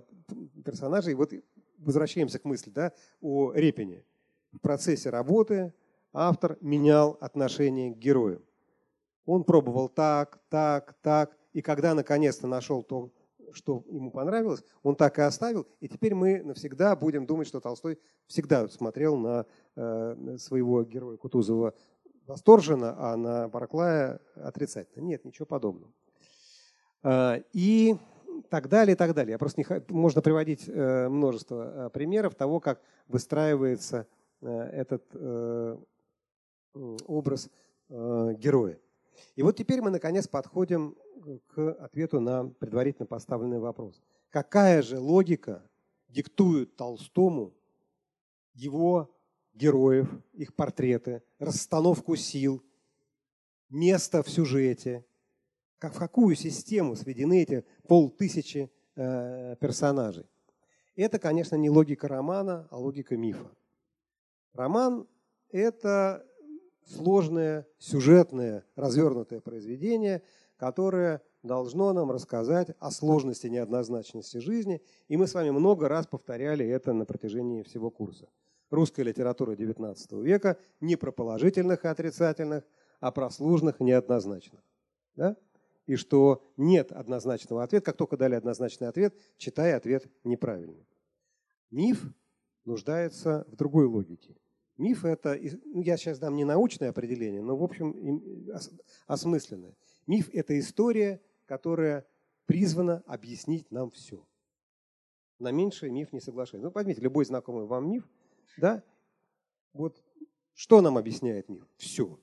персонажей. Вот возвращаемся к мысли да, о Репине. В процессе работы автор менял отношение к герою. Он пробовал так, так, так, и когда наконец-то нашел то, что ему понравилось, он так и оставил. И теперь мы навсегда будем думать, что Толстой всегда смотрел на э, своего героя Кутузова восторженно, а на Барклая отрицательно. Нет, ничего подобного. Э, и так далее, и так далее. Я просто не, можно приводить э, множество примеров того, как выстраивается этот образ героя. И вот теперь мы, наконец, подходим к ответу на предварительно поставленный вопрос. Какая же логика диктует Толстому его героев, их портреты, расстановку сил, место в сюжете, как, в какую систему сведены эти полтысячи э, персонажей. Это, конечно, не логика романа, а логика мифа. Роман – это сложное, сюжетное, развернутое произведение, которое должно нам рассказать о сложности неоднозначности жизни. И мы с вами много раз повторяли это на протяжении всего курса. Русская литература XIX века не про положительных и отрицательных, а про сложных и неоднозначных. Да? И что нет однозначного ответа. Как только дали однозначный ответ, читай ответ неправильный. Миф нуждается в другой логике. Миф – это, ну, я сейчас дам не научное определение, но, в общем, осмысленное. Миф – это история, которая призвана объяснить нам все. На меньшее миф не соглашается. Ну, возьмите любой знакомый вам миф, да? Вот что нам объясняет миф? Все.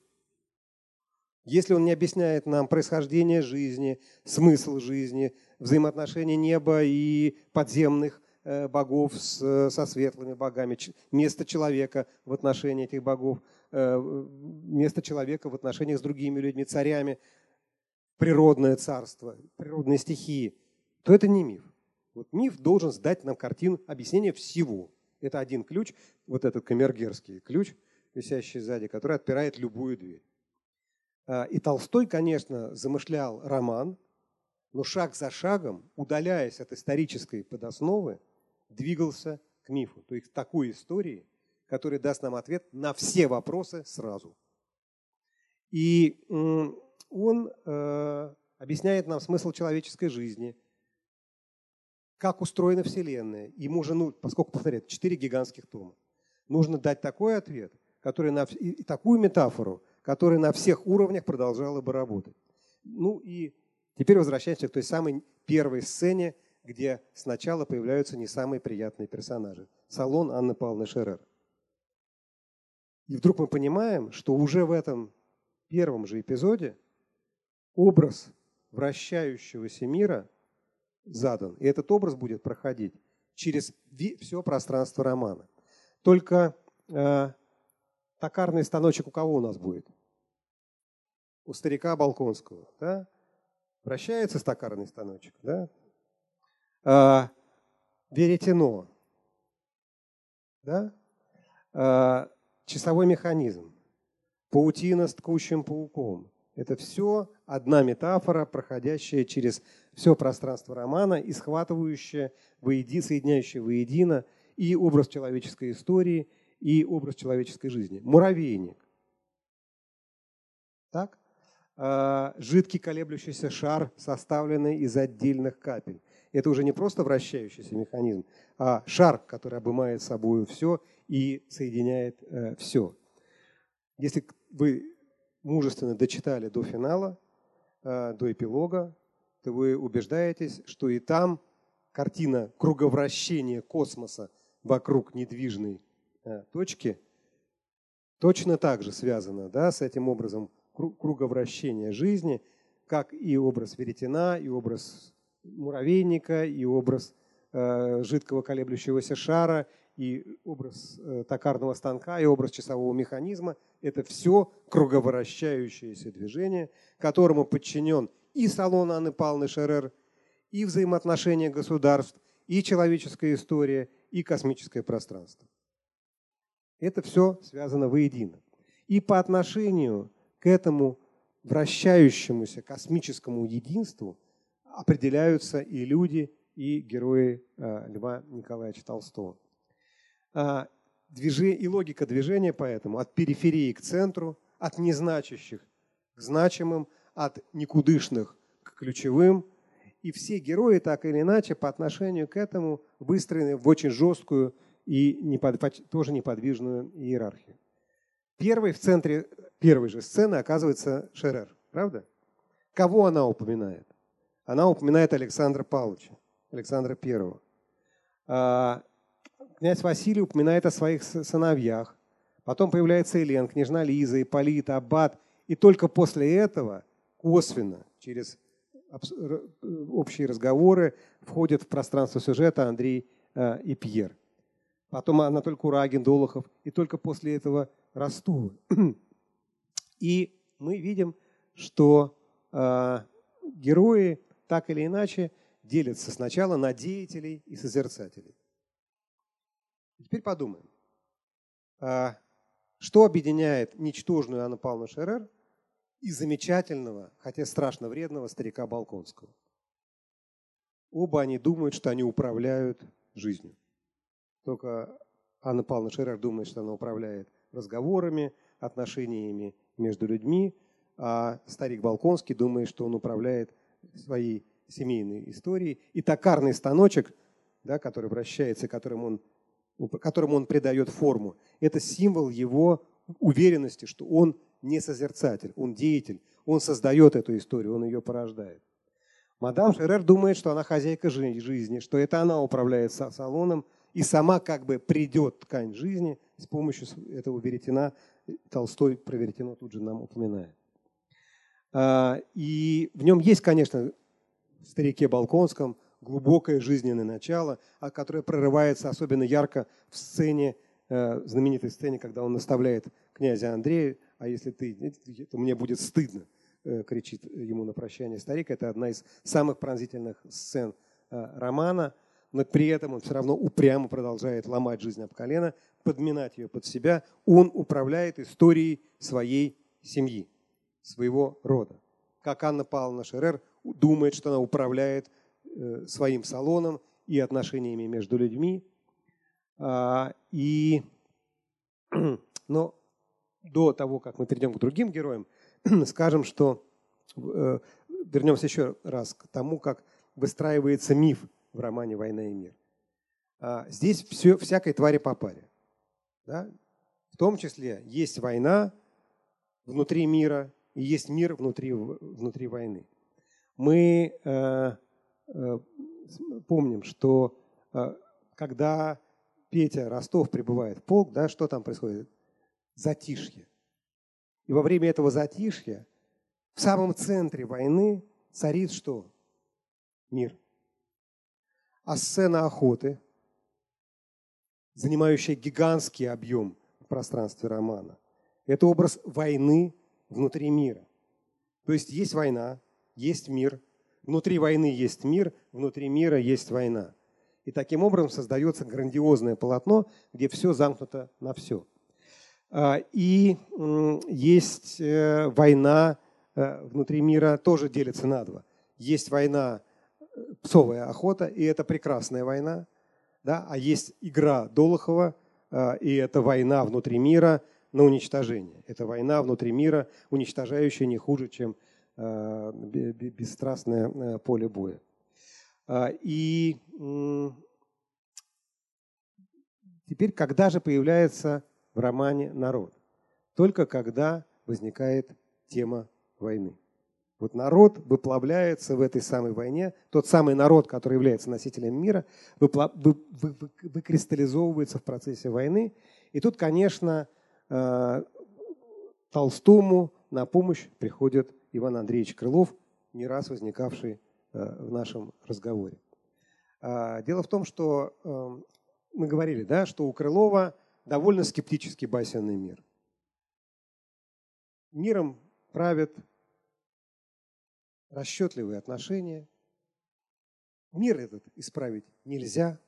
Если он не объясняет нам происхождение жизни, смысл жизни, взаимоотношения неба и подземных э, богов с, со светлыми богами, место человека в отношении этих богов, э, место человека в отношениях с другими людьми, царями, природное царство, природные стихии, то это не миф. Вот миф должен сдать нам картину объяснения всего. Это один ключ, вот этот камергерский ключ, висящий сзади, который отпирает любую дверь. А, и Толстой, конечно, замышлял роман, но шаг за шагом, удаляясь от исторической подосновы, двигался к мифу, то есть к такой истории, которая даст нам ответ на все вопросы сразу. И он э, объясняет нам смысл человеческой жизни, как устроена Вселенная. Ему же, ну, поскольку, повторяю, четыре гигантских тома, нужно дать такой ответ, который на, и такую метафору, которая на всех уровнях продолжала бы работать. Ну и теперь возвращаемся к той самой первой сцене, где сначала появляются не самые приятные персонажи. Салон Анны Павловны Шерер. И вдруг мы понимаем, что уже в этом первом же эпизоде образ вращающегося мира задан. И этот образ будет проходить через все пространство романа. Только э, токарный станочек у кого у нас будет? у старика Балконского. Да? Вращается стакарный станочек. Да? А, веретено. Да? А, часовой механизм. Паутина с ткущим пауком. Это все одна метафора, проходящая через все пространство романа и схватывающая, воеди, соединяющая воедино и образ человеческой истории, и образ человеческой жизни. Муравейник. Так? Э, жидкий колеблющийся шар, составленный из отдельных капель. Это уже не просто вращающийся механизм, а шар, который обымает собой все и соединяет э, все. Если вы мужественно дочитали до финала, э, до эпилога, то вы убеждаетесь, что и там картина круговращения космоса вокруг недвижной точки точно так же связана да, с этим образом круговращения жизни, как и образ веретена, и образ муравейника, и образ э, жидкого колеблющегося шара, и образ э, токарного станка, и образ часового механизма. Это все круговращающееся движение, которому подчинен и салон Анны Павловны Шерер, и взаимоотношения государств, и человеческая история, и космическое пространство. Это все связано воедино. И по отношению к этому вращающемуся космическому единству определяются и люди, и герои э, Льва Николаевича Толстого. А, и логика движения поэтому от периферии к центру, от незначащих к значимым, от никудышных к ключевым. И все герои так или иначе по отношению к этому выстроены в очень жесткую и тоже неподвижную иерархию. Первый в центре первой же сцены оказывается Шерер. Правда? Кого она упоминает? Она упоминает Александра Павловича, Александра Первого. Князь Василий упоминает о своих сыновьях, Потом появляется Элен, княжна Лиза, Ипполит, Аббат. И только после этого косвенно, через общие разговоры, входят в пространство сюжета Андрей э, и Пьер. Потом Анатолий Курагин, Долохов. И только после этого Ростовы. И мы видим, что э, герои так или иначе делятся сначала на деятелей и созерцателей. Теперь подумаем, а, что объединяет ничтожную Анну Павловну Шерер и замечательного, хотя страшно вредного старика Балконского. Оба они думают, что они управляют жизнью. Только Анна Павловна Шерер думает, что она управляет разговорами, отношениями между людьми, а старик Балконский думает, что он управляет своей семейной историей. И токарный станочек, да, который вращается, которым он, которому он придает форму, это символ его уверенности, что он не созерцатель, он деятель, он создает эту историю, он ее порождает. Мадам Шерер думает, что она хозяйка жизни, что это она управляет салоном и сама как бы придет ткань жизни с помощью этого веретена. Толстой про веретено тут же нам упоминает. А, и в нем есть, конечно, в старике Балконском глубокое жизненное начало, а которое прорывается особенно ярко в сцене, э, знаменитой сцене, когда он наставляет князя Андрея, а если ты, то мне будет стыдно, э, кричит ему на прощание старик. Это одна из самых пронзительных сцен э, романа, но при этом он все равно упрямо продолжает ломать жизнь об колено, подминать ее под себя. Он управляет историей своей семьи, своего рода. Как Анна Павловна Шерер думает, что она управляет своим салоном и отношениями между людьми. А, и, но до того, как мы перейдем к другим героям, скажем, что э, вернемся еще раз к тому, как выстраивается миф в романе «Война и мир». А, здесь все, всякой твари по паре. Да? В том числе есть война внутри мира и есть мир внутри, внутри войны мы э, э, помним, что э, когда Петя Ростов прибывает в полк, да, что там происходит? Затишье. И во время этого затишья в самом центре войны царит что? Мир. А сцена охоты, занимающая гигантский объем в пространстве романа, это образ войны внутри мира. То есть есть война, есть мир. Внутри войны есть мир, внутри мира есть война. И таким образом создается грандиозное полотно, где все замкнуто на все. А, и есть э, война э, внутри мира, тоже делится на два. Есть война э, псовая охота, и это прекрасная война. Да? А есть игра Долохова, и это война внутри мира на уничтожение. Это война внутри мира, уничтожающая не хуже, чем бесстрастное э, поле боя. А, и теперь, когда же появляется в романе народ? Только когда возникает тема войны. Вот народ выплавляется в этой самой войне, тот самый народ, который является носителем мира, выкристаллизовывается в процессе войны. И тут, конечно, э, Толстому на помощь приходит Иван Андреевич Крылов, не раз возникавший э, в нашем разговоре. А, дело в том, что эм, мы говорили, да, что у Крылова довольно скептический басенный мир. Миром правят расчетливые отношения. Мир этот исправить нельзя.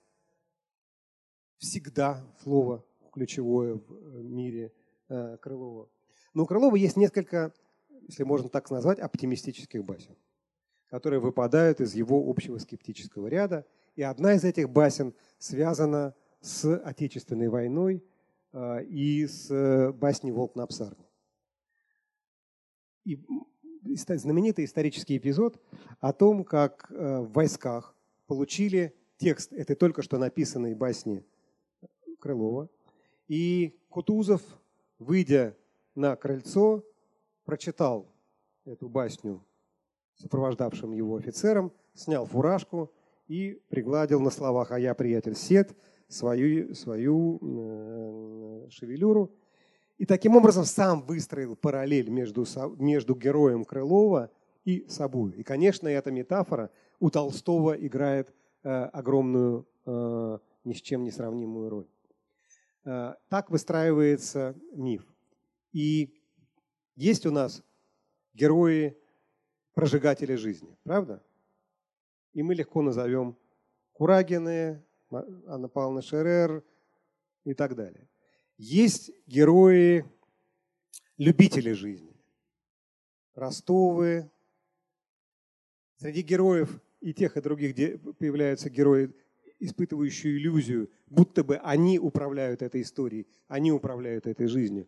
Всегда слово ключевое в э, мире э, Крылова. Но у Крылова есть несколько если можно так назвать, оптимистических басен, которые выпадают из его общего скептического ряда. И одна из этих басен связана с Отечественной войной а, и с э, басней «Волк на псарне». И знаменитый исторический эпизод о том, как э, в войсках получили текст этой только что написанной басни Крылова. И Кутузов, выйдя на крыльцо, прочитал эту басню сопровождавшим его офицерам, снял фуражку и пригладил на словах «А я, приятель, сед» свою, свою э, шевелюру. И таким образом сам выстроил параллель между, между героем Крылова и собой. И, конечно, эта метафора у Толстого играет э, огромную, э, ни с чем не сравнимую роль. Э, так выстраивается миф. И есть у нас герои прожигатели жизни, правда? И мы легко назовем Курагины, Анна Павловна Шерер и так далее. Есть герои любители жизни. Ростовы. Среди героев и тех, и других появляются герои, испытывающие иллюзию, будто бы они управляют этой историей, они управляют этой жизнью.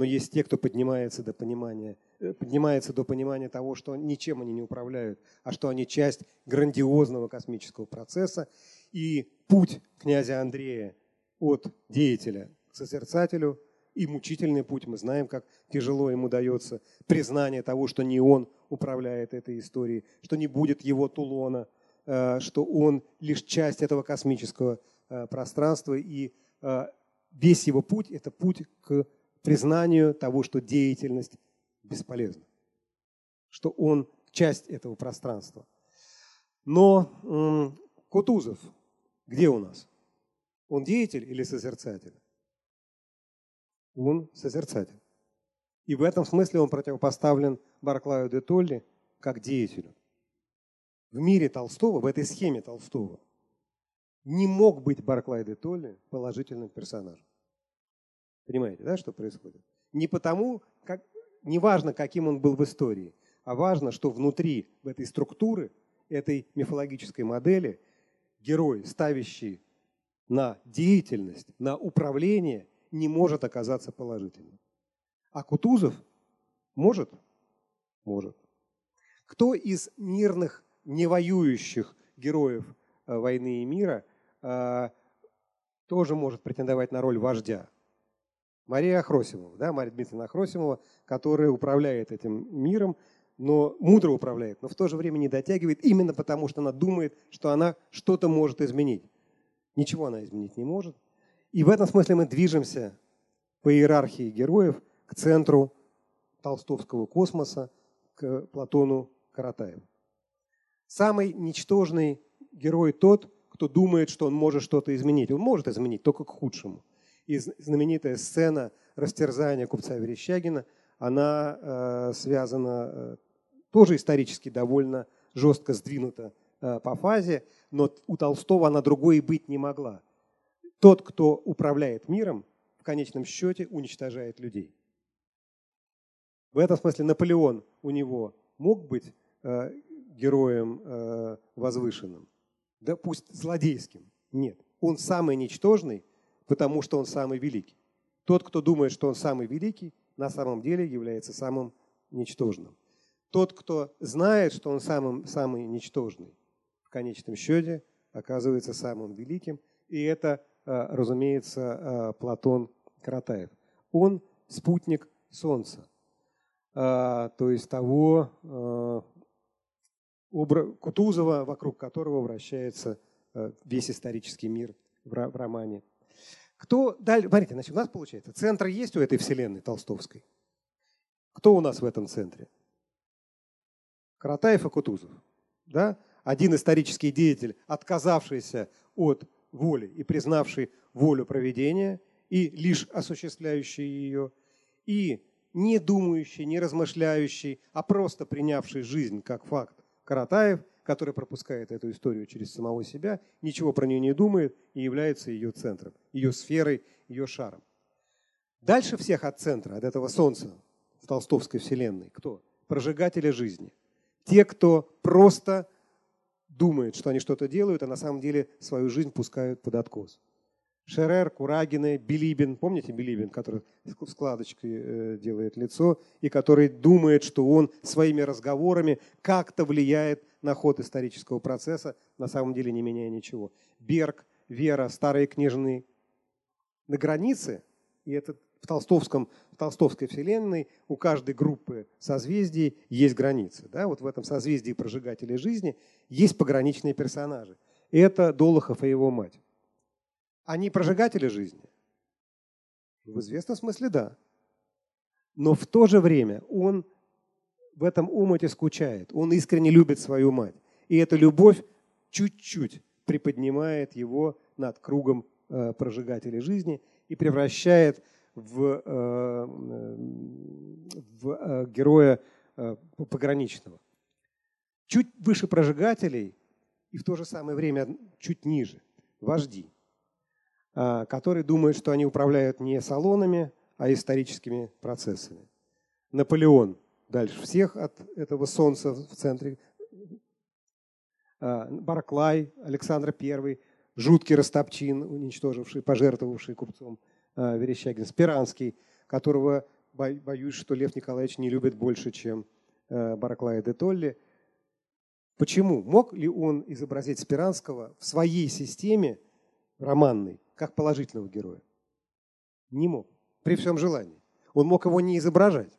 Но есть те, кто поднимается до понимания, э, поднимается до понимания того, что ничем они не управляют, а что они часть грандиозного космического процесса. И путь князя Андрея от деятеля к созерцателю и мучительный путь. Мы знаем, как тяжело ему дается признание того, что не он управляет этой историей, что не будет его Тулона, э, что он лишь часть этого космического э, пространства. И весь его путь – это путь к признанию того, что деятельность бесполезна, что он часть этого пространства. Но Кутузов где у нас? Он деятель или созерцатель? Он созерцатель. И в этом смысле он противопоставлен Барклаю де Толли как деятелю. В мире Толстого, в этой схеме Толстого, не мог быть Барклай де Толли положительным персонажем. Понимаете, да, что происходит? Не потому, как, не важно, каким он был в истории, а важно, что внутри этой структуры, этой мифологической модели, герой, ставящий на деятельность, на управление, не может оказаться положительным. А Кутузов может? Может. Кто из мирных, не воюющих героев э, войны и мира э, тоже может претендовать на роль вождя? Мария Ахросимова, да, Мария Дмитриевна Ахросимова, которая управляет этим миром, но мудро управляет, но в то же время не дотягивает, именно потому что она думает, что она что-то может изменить. Ничего она изменить не может. И в этом смысле мы движемся по иерархии героев к центру толстовского космоса, к Платону Каратаеву. Самый ничтожный герой тот, кто думает, что он может что-то изменить. Он может изменить, только к худшему. И знаменитая сцена растерзания купца Верещагина, она э, связана э, тоже исторически довольно жестко сдвинута э, по фазе, но у Толстого она другой и быть не могла. Тот, кто управляет миром, в конечном счете уничтожает людей. В этом смысле Наполеон у него мог быть э, героем э, возвышенным, да пусть злодейским. Нет, он самый ничтожный, потому что он самый великий. Тот, кто думает, что он самый великий, на самом деле является самым ничтожным. Тот, кто знает, что он самым, самый ничтожный, в конечном счете оказывается самым великим. И это Э, разумеется, э, Платон Каратаев. Он спутник Солнца, э, то есть того Кутузова, вокруг которого вращается весь исторический мир в романе. Кто дальше? Смотрите, значит, у нас получается, центр есть у этой вселенной толстовской. Кто у нас в этом центре? Каратаев и Кутузов. Да? Один исторический деятель, отказавшийся от воли и признавший волю проведения и лишь осуществляющий ее, и не думающий, не размышляющий, а просто принявший жизнь как факт Каратаев, который пропускает эту историю через самого себя, ничего про нее не думает и является ее центром, ее сферой, ее шаром. Дальше всех от центра, от этого солнца в толстовской вселенной, кто? Прожигатели жизни. Те, кто просто думают, что они что-то делают, а на самом деле свою жизнь пускают под откос. Шерер, Курагины, Билибин, помните Билибин, который складочкой э, делает лицо и который думает, что он своими разговорами как-то влияет на ход исторического процесса, на самом деле не меняя ничего. Берг, Вера, старые княжны. На границе, и это в, толстовском, в толстовской вселенной у каждой группы созвездий есть границы. Да? Вот в этом созвездии прожигателей жизни есть пограничные персонажи. Это Долохов и его мать. Они прожигатели жизни? В известном смысле да. Но в то же время он в этом омуте скучает. Он искренне любит свою мать. И эта любовь чуть-чуть приподнимает его над кругом э, прожигателей жизни и превращает в, э, в э, героя пограничного. Чуть выше прожигателей и в то же самое время чуть ниже вожди, которые думают, что они управляют не салонами, а историческими процессами. Наполеон дальше всех от этого солнца в центре. А, Барклай, Александр I, жуткий Растопчин, уничтоживший, пожертвовавший купцом а, Верещагин, Спиранский, которого, боюсь, что Лев Николаевич не любит больше, чем а, Барклая де Толли. Почему? Мог ли он изобразить Спиранского в своей системе романной, как положительного героя? Не мог при всем желании. Он мог его не изображать.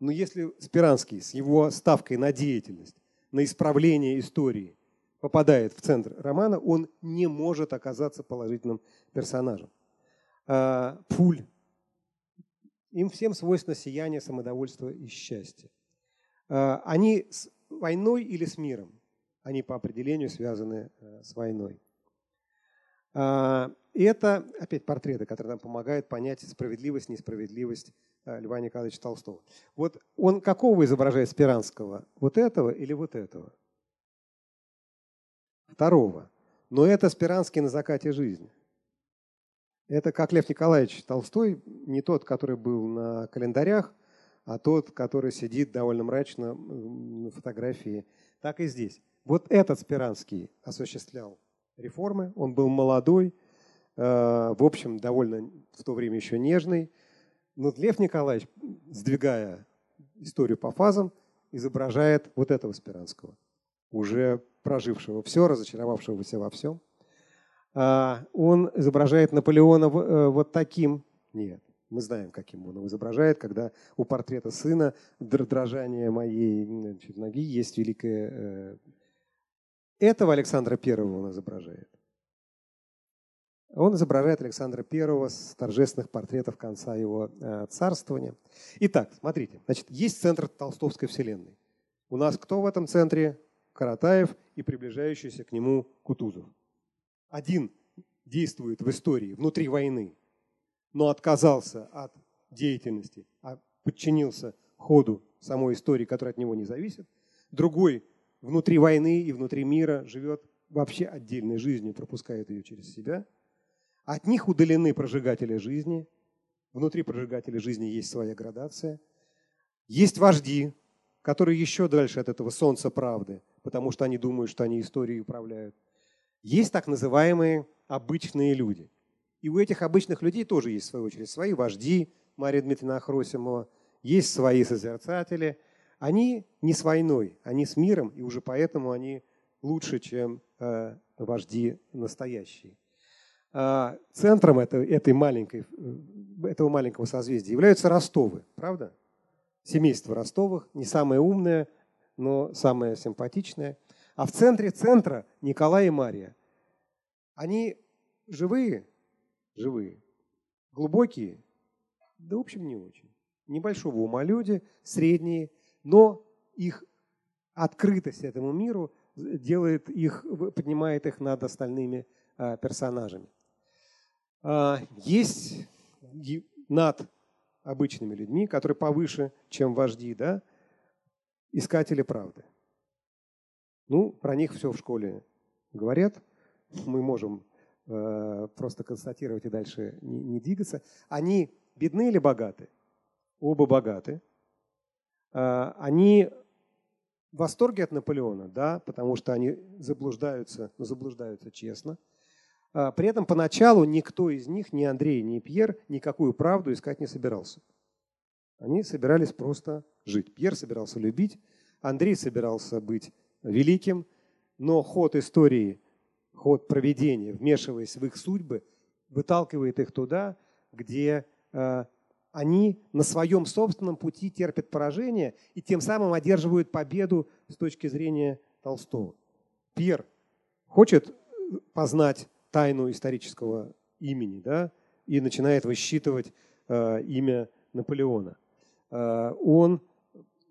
Но если Спиранский с его ставкой на деятельность, на исправление истории попадает в центр романа, он не может оказаться положительным персонажем. А, Пуль. Им всем свойственно сияние, самодовольство и счастье. А, они с войной или с миром? Они по определению связаны э, с войной. А, и это, опять, портреты, которые нам помогают понять справедливость, несправедливость э, Льва Николаевича Толстого. Вот он какого изображает Спиранского? Вот этого или вот этого? Второго. Но это Спиранский на закате жизни. Это как Лев Николаевич Толстой, не тот, который был на календарях, а тот, который сидит довольно мрачно на фотографии. Так и здесь. Вот этот Спиранский осуществлял реформы, он был молодой, Э, в общем, довольно в то время еще нежный. Но Лев Николаевич, сдвигая историю по фазам, изображает вот этого Спиранского, уже прожившего все, разочаровавшегося во всем. А, он изображает Наполеона э, вот таким. Нет, мы знаем, каким он его изображает, когда у портрета сына дрожание моей ноги есть великое... Этого Александра Первого он изображает. Он изображает Александра I с торжественных портретов конца его э, царствования. Итак, смотрите, значит, есть центр Толстовской вселенной. У нас кто в этом центре? Каратаев и приближающийся к нему Кутузов. Один действует в истории внутри войны, но отказался от деятельности, а подчинился ходу самой истории, которая от него не зависит. Другой внутри войны и внутри мира живет вообще отдельной жизнью, пропускает ее через себя – от них удалены прожигатели жизни. Внутри прожигателя жизни есть своя градация. Есть вожди, которые еще дальше от этого солнца правды, потому что они думают, что они историей управляют. Есть так называемые обычные люди. И у этих обычных людей тоже есть, в свою очередь, свои вожди, Мария Дмитриевна Ахросимова, есть свои созерцатели. Они не с войной, они с миром, и уже поэтому они лучше, чем э, вожди настоящие. А, центром этой, этой маленькой, э, этого маленького созвездия являются Ростовы, правда? Семейство Ростовых, не самое умное, но самое симпатичное. А в центре центра Николай и Мария. Они живые? Живые. Глубокие? Да, в общем, не очень. Небольшого ума люди, средние, но их открытость этому миру делает их, поднимает их над остальными а, персонажами. А, есть над обычными людьми, которые повыше, чем вожди, да, искатели правды. Ну, про них все в школе говорят. Мы можем э, просто констатировать и дальше не, не двигаться. Они бедны или богаты? Оба богаты. Э, они в восторге от Наполеона, да, потому что они заблуждаются, но заблуждаются честно – а, при этом поначалу никто из них, ни Андрей, ни Пьер, никакую правду искать не собирался. Они собирались просто жить. Пьер собирался любить, Андрей собирался быть великим, но ход истории, ход проведения, вмешиваясь в их судьбы, выталкивает их туда, где э, они на своем собственном пути терпят поражение и тем самым одерживают победу с точки зрения Толстого. Пьер хочет познать тайну исторического имени, да, и начинает высчитывать э, имя Наполеона. э, он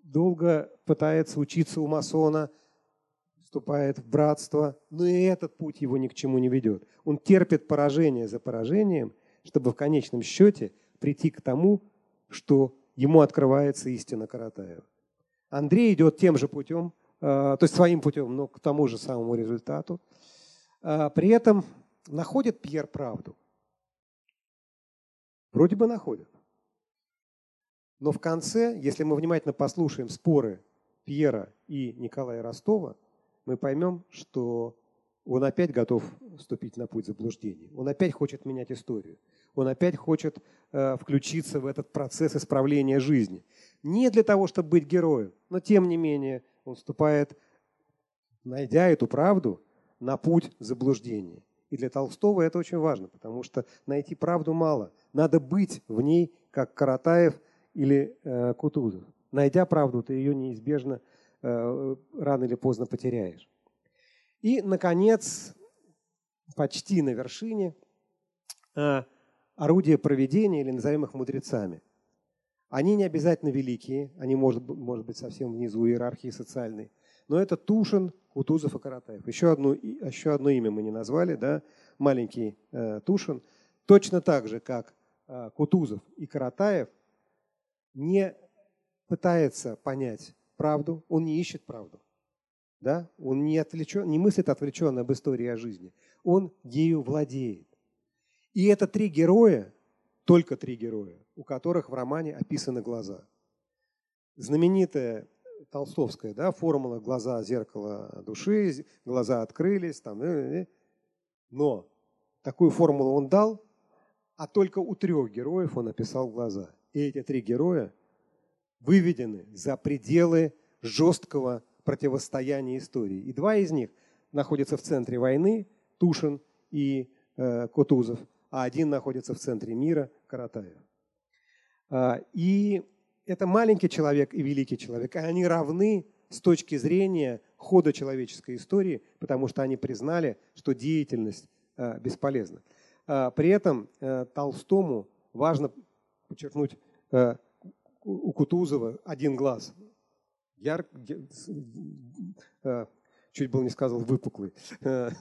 долго пытается учиться у масона, вступает в братство, но и этот путь его ни к чему не ведет. Он терпит поражение за поражением, чтобы в конечном счете прийти к тому, что ему открывается истина Каратаева. Андрей идет тем же путем, э, то есть своим путем, но к тому же самому результату. Э, при этом находит Пьер правду. Вроде бы находит. Но в конце, если мы внимательно послушаем споры Пьера и Николая Ростова, мы поймем, что он опять готов вступить на путь заблуждений. Он опять хочет менять историю. Он опять хочет э, включиться в этот процесс исправления жизни. Не для того, чтобы быть героем, но тем не менее он вступает, найдя эту правду, на путь заблуждения. И для Толстого это очень важно, потому что найти правду мало. Надо быть в ней, как Каратаев или э, Кутузов. Найдя правду, ты ее неизбежно э, рано или поздно потеряешь. И, наконец, почти на вершине э, орудия проведения, или назовем их мудрецами. Они не обязательно великие, они, может, может быть, совсем внизу иерархии социальной, но это Тушин, Кутузов и Каратаев. Еще одно, еще одно имя мы не назвали, да, маленький э, Тушин. Точно так же, как э, Кутузов и Каратаев, не пытается понять правду, он не ищет правду. Да? Он не, отвлечен, не мыслит отвлеченно об истории о жизни. Он ею владеет. И это три героя, только три героя, у которых в романе описаны глаза. Знаменитая толстовская да, формула «глаза – зеркало души», «глаза открылись». Там, э, э. но такую формулу он дал, а только у трех героев он описал глаза. И эти три героя выведены за пределы жесткого противостояния истории. И два из них находятся в центре войны, Тушин и э, Кутузов, а один находится в центре мира, Каратаев. А, и это маленький человек и великий человек, и они равны с точки зрения хода человеческой истории, потому что они признали, что деятельность э, бесполезна. А, при этом Толстому важно подчеркнуть у Кутузова один глаз. Яр... Чуть было не сказал выпуклый.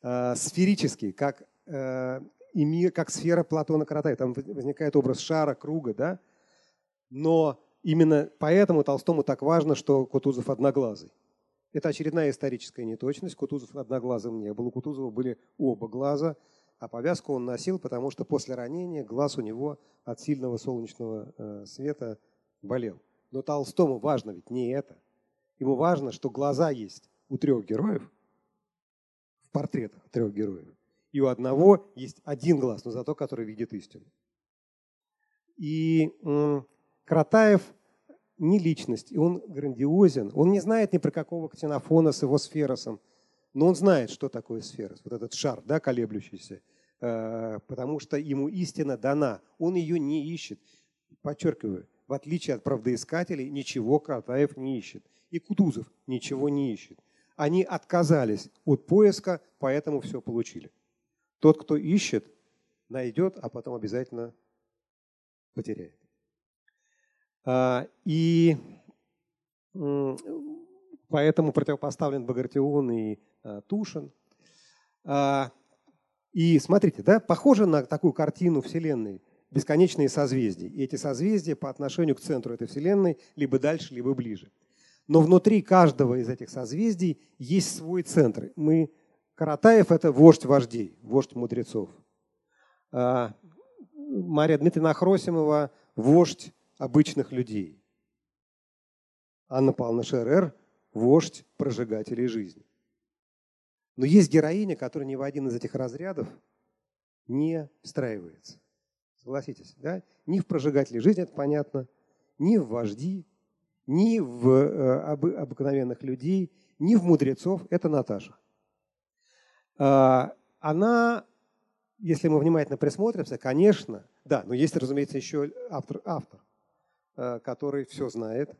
Сферический, как, и мир, как сфера Платона Каратая. Там возникает образ шара, круга, да? Но именно поэтому Толстому так важно, что Кутузов одноглазый. Это очередная историческая неточность. Кутузов одноглазым не был. У Кутузова были оба глаза, а повязку он носил, потому что после ранения глаз у него от сильного солнечного э, света болел. Но Толстому важно ведь не это. Ему важно, что глаза есть у трех героев, в портретах трех героев. И у одного есть один глаз, но зато который видит истину. И Кратаев не личность, и он грандиозен. Он не знает ни про какого ксенофона с его сферосом, но он знает, что такое сферос, вот этот шар, да, колеблющийся, э, потому что ему истина дана. Он ее не ищет. Подчеркиваю, в отличие от правдоискателей, ничего Кратаев не ищет. И Кутузов ничего не ищет. Они отказались от поиска, поэтому все получили. Тот, кто ищет, найдет, а потом обязательно потеряет. А, и поэтому противопоставлен Багратион и а, Тушин. А, и смотрите, да, похоже на такую картину Вселенной, бесконечные созвездия. И эти созвездия по отношению к центру этой Вселенной либо дальше, либо ближе. Но внутри каждого из этих созвездий есть свой центр. Мы, Каратаев – это вождь вождей, вождь мудрецов. Мария Дмитриевна Хросимова – вождь обычных людей. Анна Павловна Шерер – вождь прожигателей жизни. Но есть героиня, которая ни в один из этих разрядов не встраивается. Согласитесь, да? Ни в прожигателей жизни, это понятно, ни в вожди, ни в э, обыкновенных людей, ни в мудрецов. Это Наташа. А, она, если мы внимательно присмотримся, конечно, да, но есть, разумеется, еще автор, автор Э, который все знает,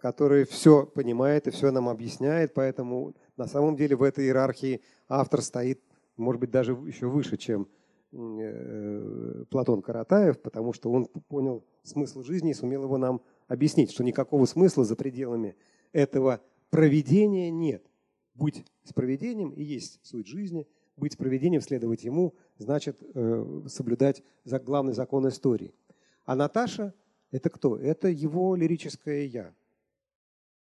который все понимает и все нам объясняет, поэтому на самом деле в этой иерархии автор стоит, может быть, даже еще выше, чем э, Платон Каратаев, потому что он понял смысл жизни и сумел его нам объяснить, что никакого смысла за пределами этого проведения нет. Быть с проведением и есть суть жизни. Быть с проведением, следовать ему, значит э, соблюдать главный закон истории. А Наташа – это кто? Это его лирическое «я».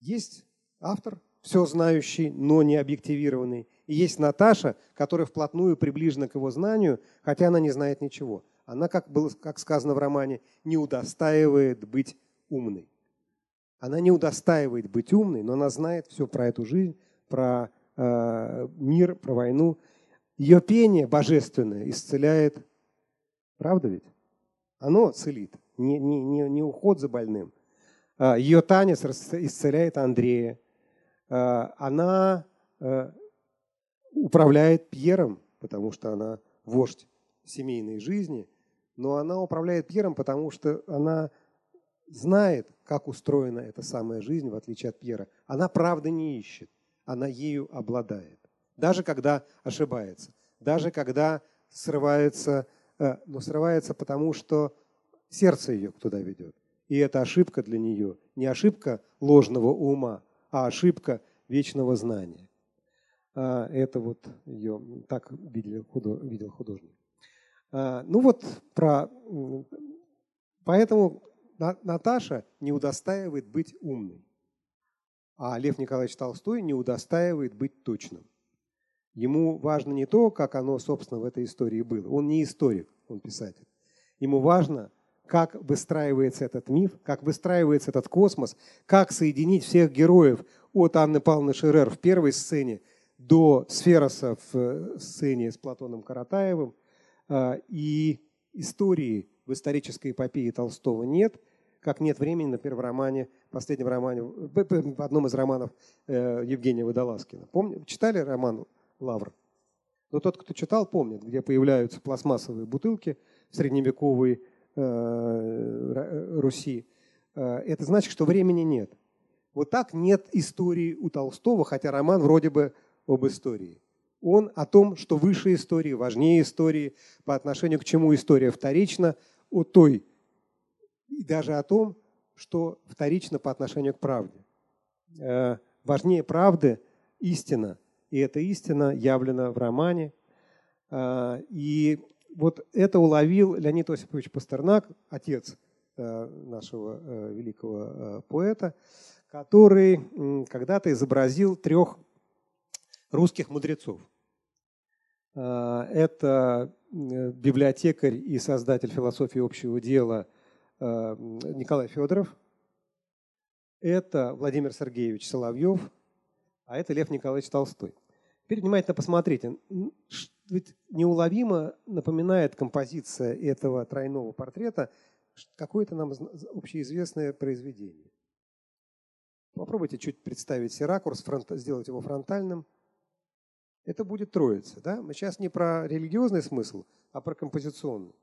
Есть автор, все знающий, но не объективированный. И есть Наташа, которая вплотную приближена к его знанию, хотя она не знает ничего. Она, как, было, как сказано в романе, не удостаивает быть умной. Она не удостаивает быть умной, но она знает все про эту жизнь, про э, мир, про войну. Ее пение божественное исцеляет. Правда ведь? Оно целит, не, не, не, не уход за больным. Э, ее танец исцеляет Андрея. Э, она э, управляет Пьером, потому что она вождь семейной жизни, но она управляет Пьером, потому что она знает, как устроена эта самая жизнь, в отличие от Пьера. Она правды не ищет, она ею обладает. Даже когда ошибается, даже когда срывается, э, но срывается потому, что сердце ее туда ведет. И это ошибка для нее не ошибка ложного ума, а ошибка вечного знания. А, это вот ее так видел, художник. А, ну вот про... Поэтому Наташа не удостаивает быть умной, а Лев Николаевич Толстой не удостаивает быть точным. Ему важно не то, как оно, собственно, в этой истории было. Он не историк, он писатель. Ему важно, как выстраивается этот миф, как выстраивается этот космос, как соединить всех героев от Анны Павловны Шерер в первой сцене до Сфероса в э, сцене с Платоном Каратаевым. А, и истории в исторической эпопее Толстого нет, как нет времени, например, в романе, последнем романе, в одном из романов э, Евгения Водолазкина. Помните, читали роман «Лавр»? Но тот, кто читал, помнит, где появляются пластмассовые бутылки средневековой э, Руси. Это значит, что времени нет. Вот так нет истории у Толстого, хотя роман вроде бы об истории. Он о том, что выше истории, важнее истории, по отношению к чему история вторична, о той, и даже о том, что вторично по отношению к правде. Э, важнее правды истина, и эта истина явлена в романе. Э, и вот это уловил Леонид Осипович Пастернак, отец э, нашего великого поэта, который когда-то изобразил трех русских мудрецов. Это библиотекарь и создатель философии общего дела Николай Федоров, это Владимир Сергеевич Соловьев, а это Лев Николаевич Толстой. Теперь внимательно посмотрите. Ведь неуловимо напоминает композиция этого тройного портрета какое-то нам общеизвестное произведение. Попробуйте чуть представить себе ракурс, сделать его фронтальным – это будет троица. Да? Мы сейчас не про религиозный смысл, а про композиционный.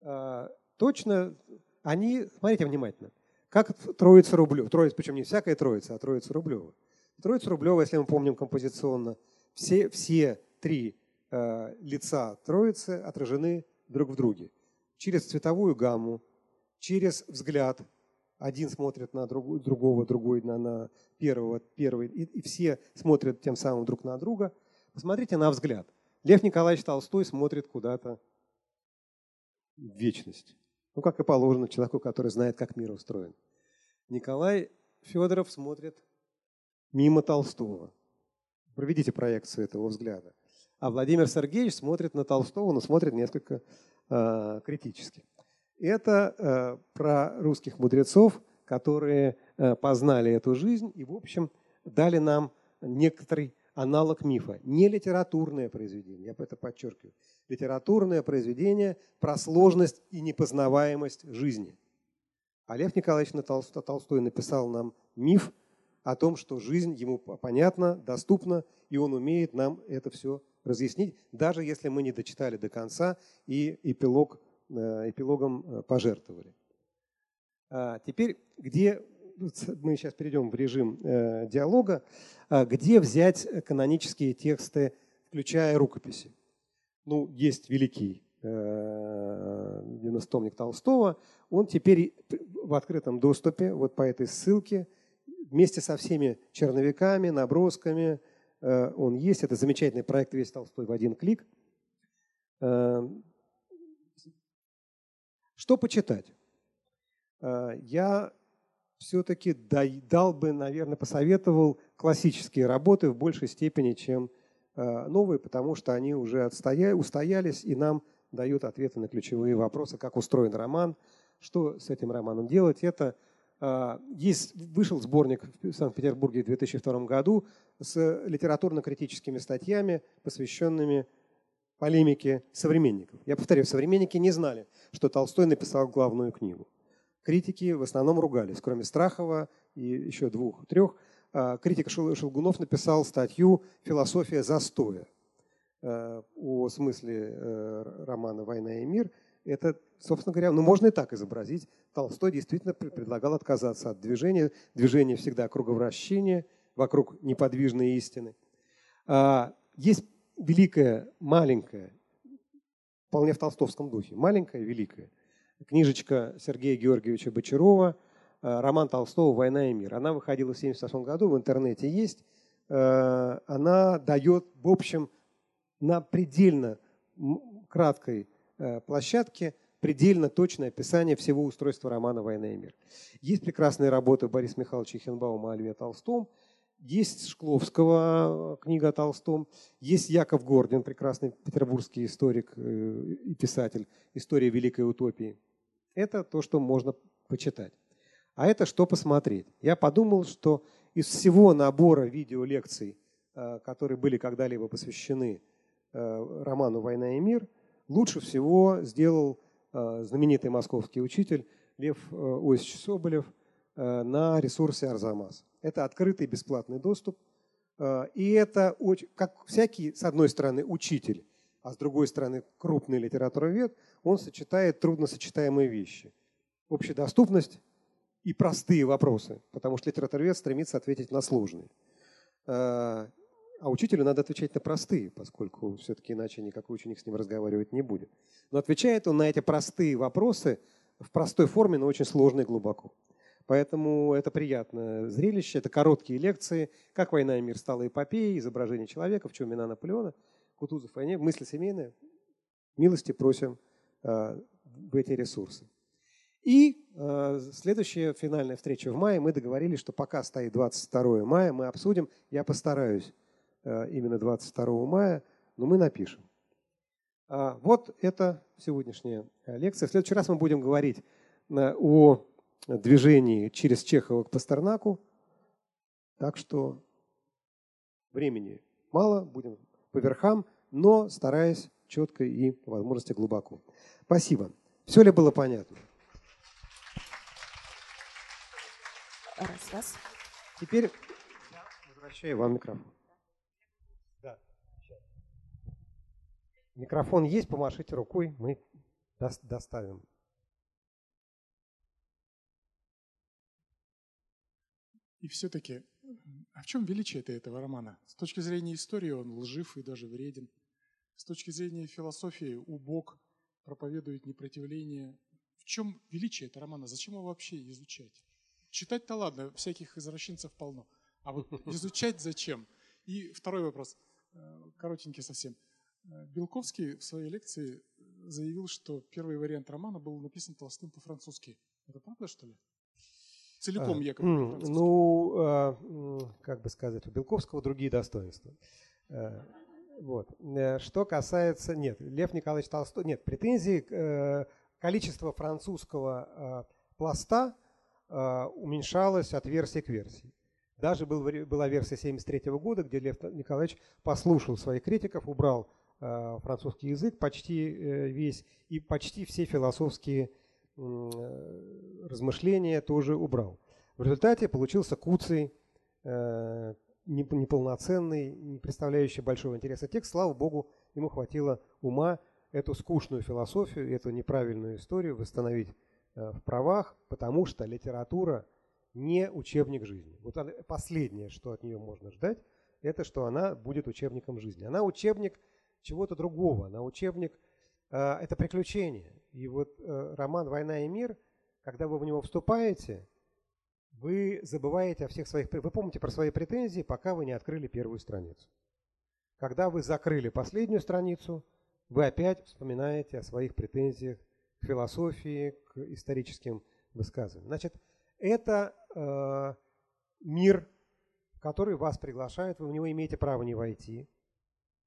А, точно они, смотрите внимательно, как троица Рублева, троица, причем не всякая троица, а троица Рублева. Троица Рублева, если мы помним композиционно, все, все три э, лица троицы отражены друг в друге. Через цветовую гамму, через взгляд. Один смотрит на другого, другой на, на первого, первый. И, и все смотрят тем самым друг на друга. Посмотрите на взгляд. Лев Николаевич Толстой смотрит куда-то в вечность. Ну, как и положено человеку, который знает, как мир устроен. Николай Федоров смотрит мимо Толстого. Проведите проекцию этого взгляда. А Владимир Сергеевич смотрит на Толстого, но смотрит несколько э, критически. Это э, про русских мудрецов, которые э, познали эту жизнь и, в общем, дали нам некоторый аналог мифа. Не литературное произведение, я это подчеркиваю. Литературное произведение про сложность и непознаваемость жизни. А Лев Николаевич Толстой написал нам миф о том, что жизнь ему понятна, доступна, и он умеет нам это все разъяснить, даже если мы не дочитали до конца и эпилог, э, эпилогом э, пожертвовали. А теперь, где мы сейчас перейдем в режим э, диалога, а где взять канонические тексты, включая рукописи. Ну, есть великий 90-томник Толстого, он теперь в открытом доступе, вот по этой ссылке, вместе со всеми черновиками, набросками, он есть. Это замечательный проект «Весь Толстой в один клик». Что почитать? Я все-таки дал бы, наверное, посоветовал классические работы в большей степени, чем э, новые, потому что они уже отстоя... устоялись и нам дают ответы на ключевые вопросы, как устроен роман, что с этим романом делать. Это э, есть, вышел сборник в Санкт-Петербурге в 2002 году с литературно-критическими статьями, посвященными полемике современников. Я повторю, современники не знали, что Толстой написал главную книгу критики в основном ругались, кроме Страхова и еще двух-трех. А, критик Шелгунов написал статью «Философия застоя» э, о смысле э, романа «Война и мир». Это, собственно говоря, ну можно и так изобразить. Толстой действительно предлагал отказаться от движения. Движение всегда круговращение вокруг неподвижной истины. А, есть великая, маленькая, вполне в толстовском духе, маленькая, великая – книжечка Сергея Георгиевича Бочарова э, «Роман Толстого «Война и мир». Она выходила в 1978 году, в интернете есть. Э, она дает, в общем, на предельно краткой э, площадке предельно точное описание всего устройства романа «Война и мир». Есть прекрасные работы Бориса Михайловича Хенбаума о Льве Толстом, есть Шкловского книга о Толстом, есть Яков Гордин, прекрасный петербургский историк и писатель, «История великой утопии». Это то, что можно почитать. А это что посмотреть. Я подумал, что из всего набора видеолекций, э, которые были когда-либо посвящены э, роману «Война и мир», лучше всего сделал э, знаменитый московский учитель Лев Осич Соболев на ресурсе «Арзамас». Это открытый бесплатный доступ. И это, как всякий, с одной стороны, учитель, а с другой стороны, крупный литературовед – он сочетает трудносочетаемые вещи. Общедоступность и простые вопросы, потому что литературовед стремится ответить на сложные. А, а учителю надо отвечать на простые, поскольку все-таки иначе никакой ученик с ним разговаривать не будет. Но отвечает он на эти простые вопросы в простой форме, но очень сложно и глубоко. Поэтому это приятное зрелище, это короткие лекции, как «Война и мир» стала эпопеей, изображение человека, в чем вина Наполеона, Кутузов войне, мысли семейные. Милости просим Э, в эти ресурсы. И э, следующая финальная встреча в мае. Мы договорились, что пока стоит 22 мая, мы обсудим. Я постараюсь э, именно 22 мая, но мы напишем. А, вот это сегодняшняя лекция. В следующий раз мы будем говорить о движении через Чехова к Пастернаку. Так что времени мало, будем по верхам, но стараясь четко и по возможности глубоко. Спасибо. Все ли было понятно? Раз, раз. Теперь возвращаю вам микрофон. Да. Микрофон есть, помашите рукой, мы доставим. И все-таки, а в чем величие этого романа? С точки зрения истории он лжив и даже вреден. С точки зрения философии убог – проповедует непротивление. В чем величие этого романа? Зачем его вообще изучать? Читать-то ладно, всяких извращенцев полно. А вот изучать зачем? И второй вопрос, э, коротенький совсем. Э, Белковский в своей лекции заявил, что первый вариант романа был написан Толстым по-французски. Это правда, что ли? Целиком а, якобы. Ну, а, как бы сказать, у Белковского другие достоинства. Э, вот. Э, что касается... Нет, Лев Николаевич Толстой... Нет, претензии... Э, количество французского э, пласта уменьшалось от версии к версии. Даже был, была версия 1973 года, где Лев Николаевич послушал своих критиков, убрал французский язык почти весь, и почти все философские размышления тоже убрал. В результате получился куцый неполноценный, не представляющий большого интереса текст. Слава Богу, ему хватило ума эту скучную философию, эту неправильную историю восстановить э, в правах, потому что литература не учебник жизни. Вот последнее, что от нее можно ждать, это что она будет учебником жизни. Она учебник чего-то другого. Она учебник э, это приключение. И вот э, роман «Война и мир», когда вы в него вступаете, вы забываете о всех своих... Вы помните про свои претензии, пока вы не открыли первую страницу. Когда вы закрыли последнюю страницу, вы опять вспоминаете о своих претензиях к философии, к историческим высказываниям. Значит, это э, мир, в который вас приглашают, вы в него имеете право не войти.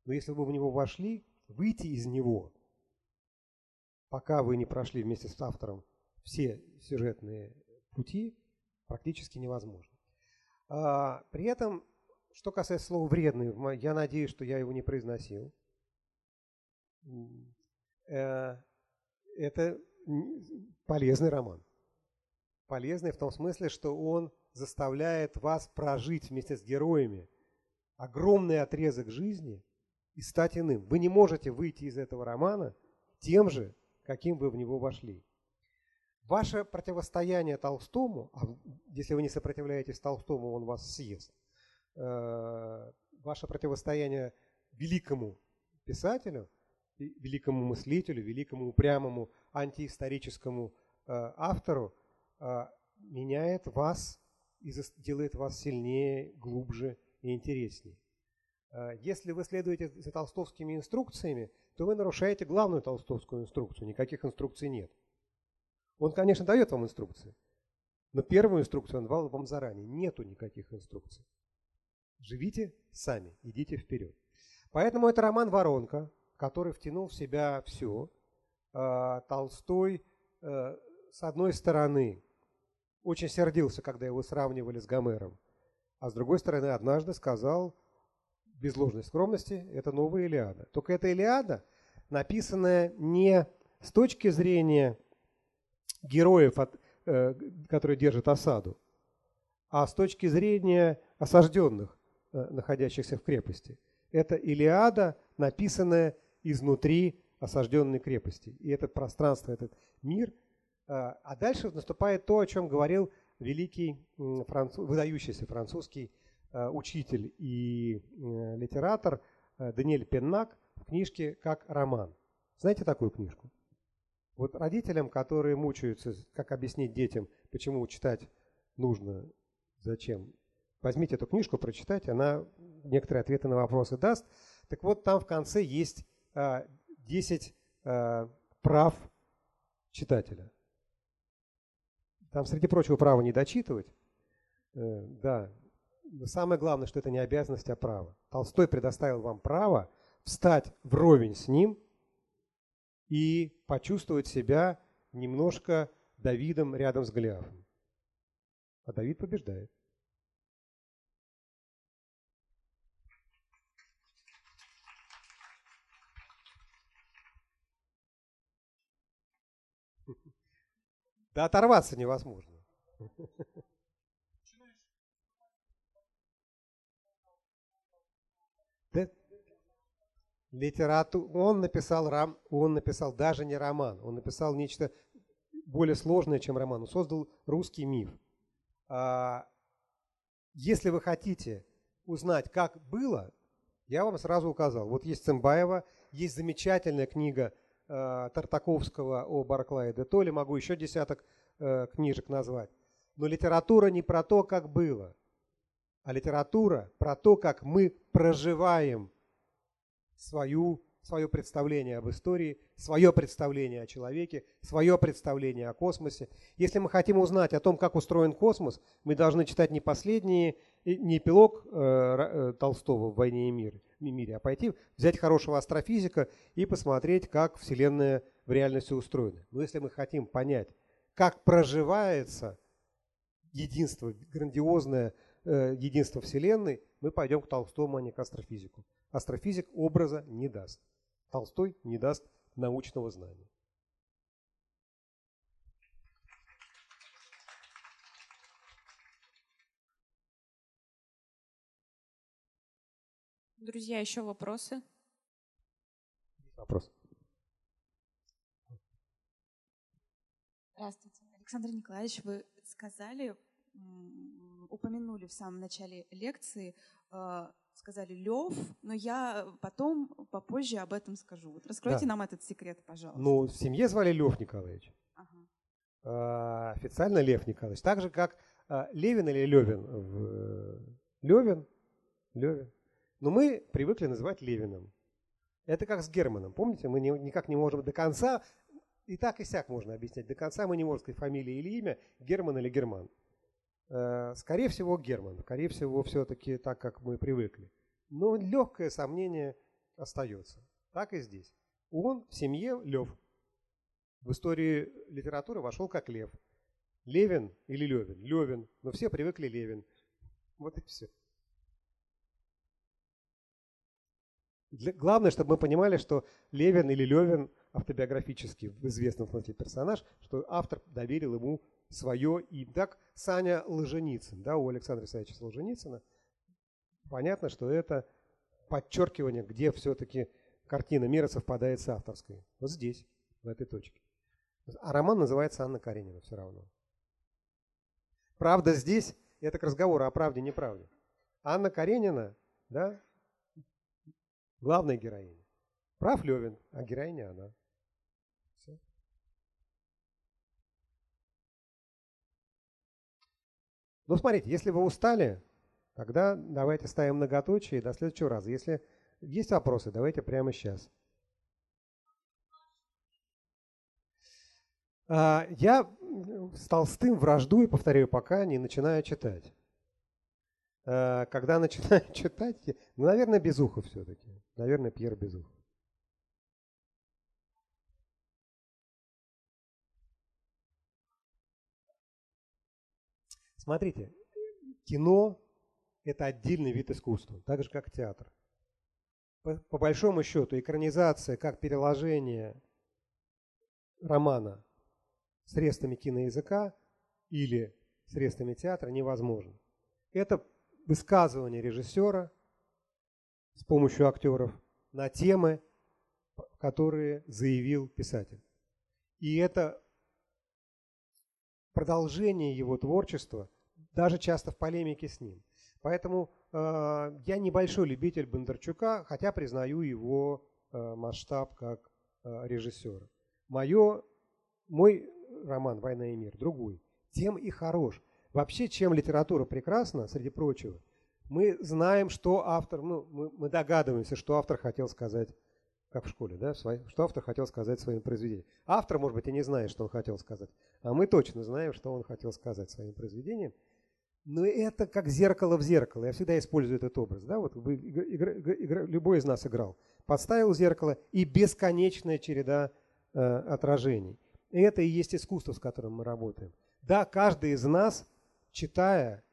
Но если вы в него вошли, выйти из него, пока вы не прошли вместе с автором все сюжетные пути, практически невозможно. А, при этом, что касается слова «вредный», я надеюсь, что я его не произносил. Э, это полезный роман. Полезный в том смысле, что он заставляет вас прожить вместе с героями огромный отрезок жизни и стать иным. Вы не можете выйти из этого романа тем же, каким вы в него вошли. Ваше противостояние Толстому, а если вы не сопротивляетесь Толстому, он вас съест, э, ваше противостояние великому писателю, великому мыслителю, великому упрямому антиисторическому э, автору э, меняет вас и делает вас сильнее, глубже и интереснее. Если вы следуете за толстовскими инструкциями, то вы нарушаете главную толстовскую инструкцию. Никаких инструкций нет. Он, конечно, дает вам инструкции, но первую инструкцию он давал вам заранее. Нету никаких инструкций. Живите сами, идите вперед. Поэтому это роман «Воронка», который втянул в себя все. А, Толстой, э, с одной стороны, очень сердился, когда его сравнивали с Гомером, а с другой стороны, однажды сказал, без ложной скромности, это новая Илиада. Только эта Илиада, написанная не с точки зрения героев, от, э, которые держат осаду, а с точки зрения осажденных, э, находящихся в крепости. Это Илиада, написанная изнутри осажденной крепости. И это пространство, этот мир. Э, а дальше наступает то, о чем говорил великий, француз, выдающийся французский учитель и литератор Даниэль Пеннак в книжке «Как роман». Знаете такую книжку? Вот родителям, которые мучаются, как объяснить детям, почему читать нужно, зачем, возьмите эту книжку, прочитайте, она некоторые ответы на вопросы даст. Так вот, там в конце есть 10 а, а, прав читателя. Там, среди прочего, право не дочитывать. Э, да, самое главное, что это не обязанность, а право. Толстой предоставил вам право встать вровень с ним – и почувствовать себя немножко Давидом рядом с Голиафом. А Давид побеждает. Да оторваться невозможно. Да, литерату... он написал рам... он написал даже не роман, он написал нечто более сложное, чем роман. Он создал русский миф. А, если вы хотите узнать, как было, я вам сразу указал. Вот есть Цымбаева, есть замечательная книга э, Тартаковского о Барклае де Толле, могу еще десяток э, книжек назвать. Но литература не про то, как было, а литература про то, как мы проживаем свою, свое представление об истории, свое представление о человеке, свое представление о космосе. Если мы хотим узнать о том, как устроен космос, мы должны читать не последние, не эпилог э, э, Толстого в «Войне и мире», мире, а пойти взять хорошего астрофизика и посмотреть, как Вселенная в реальности устроена. Но если мы хотим понять, как проживается единство, грандиозное э, единство Вселенной, мы пойдем к Толстому, а не к астрофизику. Астрофизик образа не даст. Толстой не даст научного знания. Друзья, еще вопросы? Вопрос. Здравствуйте. Александр Николаевич, вы сказали, упомянули в самом начале лекции э, сказали Лев, но я потом попозже об этом скажу. Вот раскройте Да. нам этот секрет, пожалуйста. Ну, в семье звали Лев Николаевич. Ага. А, официально Лев Николаевич. Так же, как а, Левин или Левин. в- Левин, Левин. Но мы привыкли называть Левиным. Это как с Германом. Помните, мы никак не можем до конца, и так и сяк можно объяснять, до конца мы не можем сказать фамилия или имя, Герман или Герман. Э, Скорее всего, Герман. Скорее всего, все-таки так, как мы привыкли. Но легкое сомнение остается. Так и здесь. Он в семье Лев. В истории литературы вошел как Лев. Левин или Левин? Левин. Но все привыкли Левин. Вот и все. Для- главное, чтобы мы понимали, что Левин или Левин автобиографический в известном смысле персонаж, что автор доверил ему свое имя. Так Саня Ложеницын, да, у Александра Исаевича Солженицына, понятно, что это подчеркивание, где все-таки картина мира совпадает с авторской. Вот здесь, в этой точке. А роман называется Анна Каренина все равно. Правда здесь, это к разговору о правде и неправде. Анна Каренина, да, главная героиня. Прав Левин, а героиня она. Ну, смотрите, если вы устали, тогда давайте ставим многоточие до следующего раза. Если есть вопросы, давайте прямо сейчас. А, Я с Толстым враждую, повторяю, пока не начинаю читать. А, Когда начинаю читать, ну, наверное, Безухов все-таки. Наверное, Пьер Безухов. Смотрите, кино – это отдельный вид искусства, так же, как театр. По, по большому счету, экранизация, как переложение романа средствами киноязыка или средствами театра невозможно. Это высказывание режиссера с помощью актеров на темы, которые заявил писатель. И это продолжение его творчества, даже часто в полемике с ним. Поэтому э, я небольшой любитель Бондарчука, хотя признаю его э, масштаб как э, режиссера. Мое, мой роман «Война и мир» другой. Тем и хорош. Вообще, чем литература прекрасна, среди прочего, мы знаем, что автор, ну, мы, мы догадываемся, что автор хотел сказать, как в школе, да, что автор хотел сказать своим произведением. Автор, может быть, и не знает, что он хотел сказать, а мы точно знаем, что он хотел сказать своим произведением. Но это как зеркало в зеркало. Я всегда использую этот образ. Да? Вот вы, игра- игра- любой из нас играл. Подставил зеркало и бесконечная череда э, отражений. И это и есть искусство, с которым мы работаем. Да, каждый из нас, читая,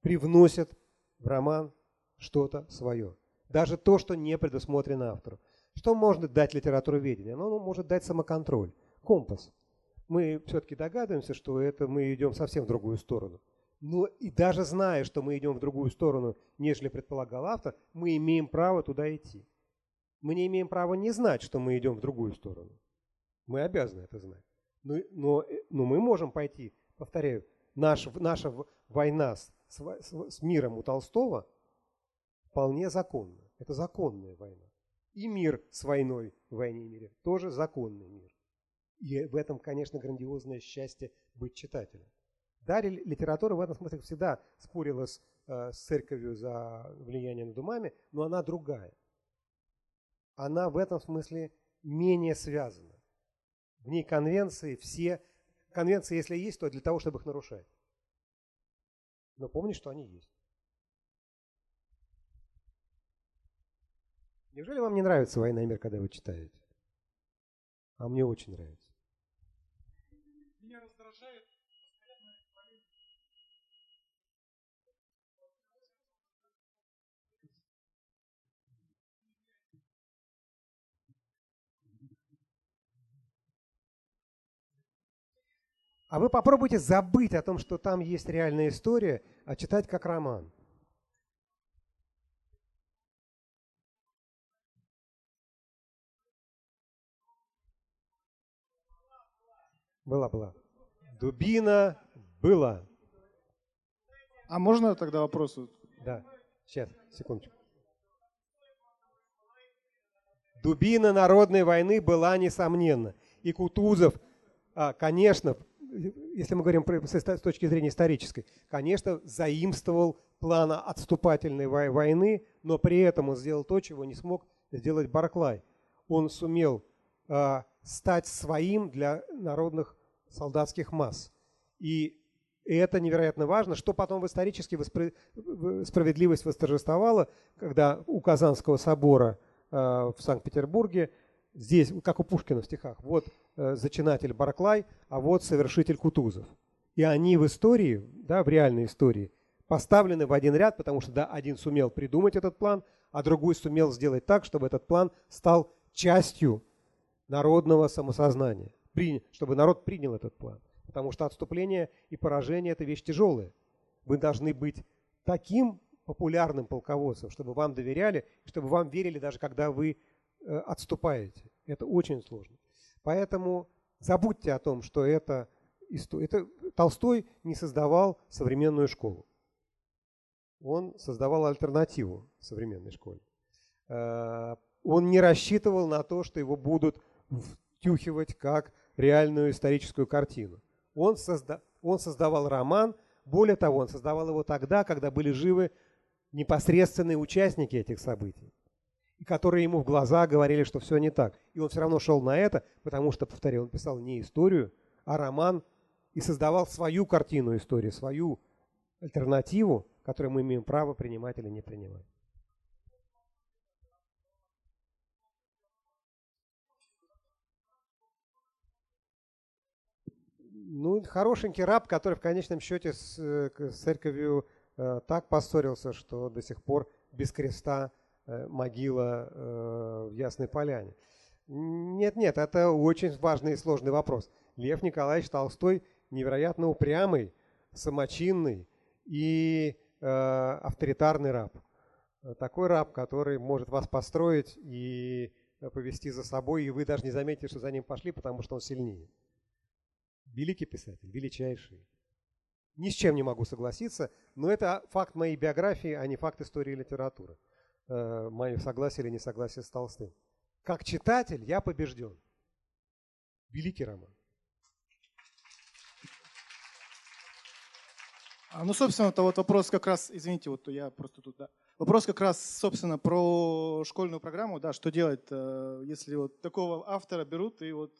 привносит в роман что-то свое. Даже то, что не предусмотрено автору. Что может дать литературоведение? Оно может дать самоконтроль, компас. Мы все-таки догадываемся, что это мы идем совсем в другую сторону. Но и даже зная, что мы идем в другую сторону, нежели предполагал автор, мы имеем право туда идти. Мы не имеем права не знать, что мы идем в другую сторону. Мы обязаны это знать. Но, но, э, но мы можем пойти, повторяю, наш, наша война с, с- с миром у Толстого вполне законна. Это законная война. И мир с войной в войне и мире тоже законный мир. И в этом, конечно, грандиозное счастье быть читателем. Да, ли- литература в этом смысле всегда спорила с, э, с церковью за влияние над умами, но она другая. Она в этом смысле менее связана. В ней конвенции все... Конвенции, если есть, то для того, чтобы их нарушать. Но помни, что они есть. Неужели вам не нравится «Война и мир», когда вы читаете? А мне очень нравится. А вы попробуйте забыть о том, что там есть реальная история, а читать как роман. Была, была. Дубина была. А можно тогда вопрос? Да. Сейчас, секундочку. Дубина народной войны была несомненно. И Кутузов, а, конечно, если мы говорим с точки зрения исторической, конечно, заимствовал плана отступательной войны, но при этом он сделал то, чего не смог сделать Барклай. Он сумел а, стать своим для народных солдатских масс. И это невероятно важно, что потом в исторически воспро... справедливость восторжествовала, когда у Казанского собора э, в Санкт-Петербурге, здесь, как у Пушкина в стихах, вот э, зачинатель Барклай, а вот совершитель Кутузов. И они в истории, да, в реальной истории, поставлены в один ряд, потому что да, один сумел придумать этот план, а другой сумел сделать так, чтобы этот план стал частью народного самосознания, чтобы народ принял этот план. Потому что отступление и поражение – это вещь тяжелая. Вы должны быть таким популярным полководцем, чтобы вам доверяли, чтобы вам верили даже когда вы отступаете. Это очень сложно. Поэтому забудьте о том, что это, это Толстой не создавал современную школу. Он создавал альтернативу современной школе. Э, он не рассчитывал на то, что его будут втюхивать как реальную историческую картину. Он, созда... он создавал роман, более того, он создавал его тогда, когда были живы непосредственные участники этих событий, и которые ему в глаза говорили, что все не так. И он все равно шел на это, потому что, повторяю, он писал не историю, а роман и создавал свою картину истории, свою альтернативу, которую мы имеем право принимать или не принимать. Ну, хорошенький раб, который в конечном счете с, э, с церковью э, так поссорился, что до сих пор без креста могила э, в Ясной Поляне. Нет, нет, это очень важный и сложный вопрос. Лев Николаевич Толстой невероятно упрямый, самочинный и э, авторитарный раб. Такой раб, который может вас построить и повести за собой, и вы даже не заметите, что за ним пошли, потому что он сильнее. Великий писатель, величайший. Ни с чем не могу согласиться, но это факт моей биографии, а не факт истории и литературы. Э, мое согласие или несогласие с Толстым. Как читатель я побежден. Великий роман. А, ну, собственно, это вот вопрос как раз, извините, вот я просто тут, да. Вопрос как раз, собственно, про школьную программу, да, что делать, э, если вот такого автора берут и вот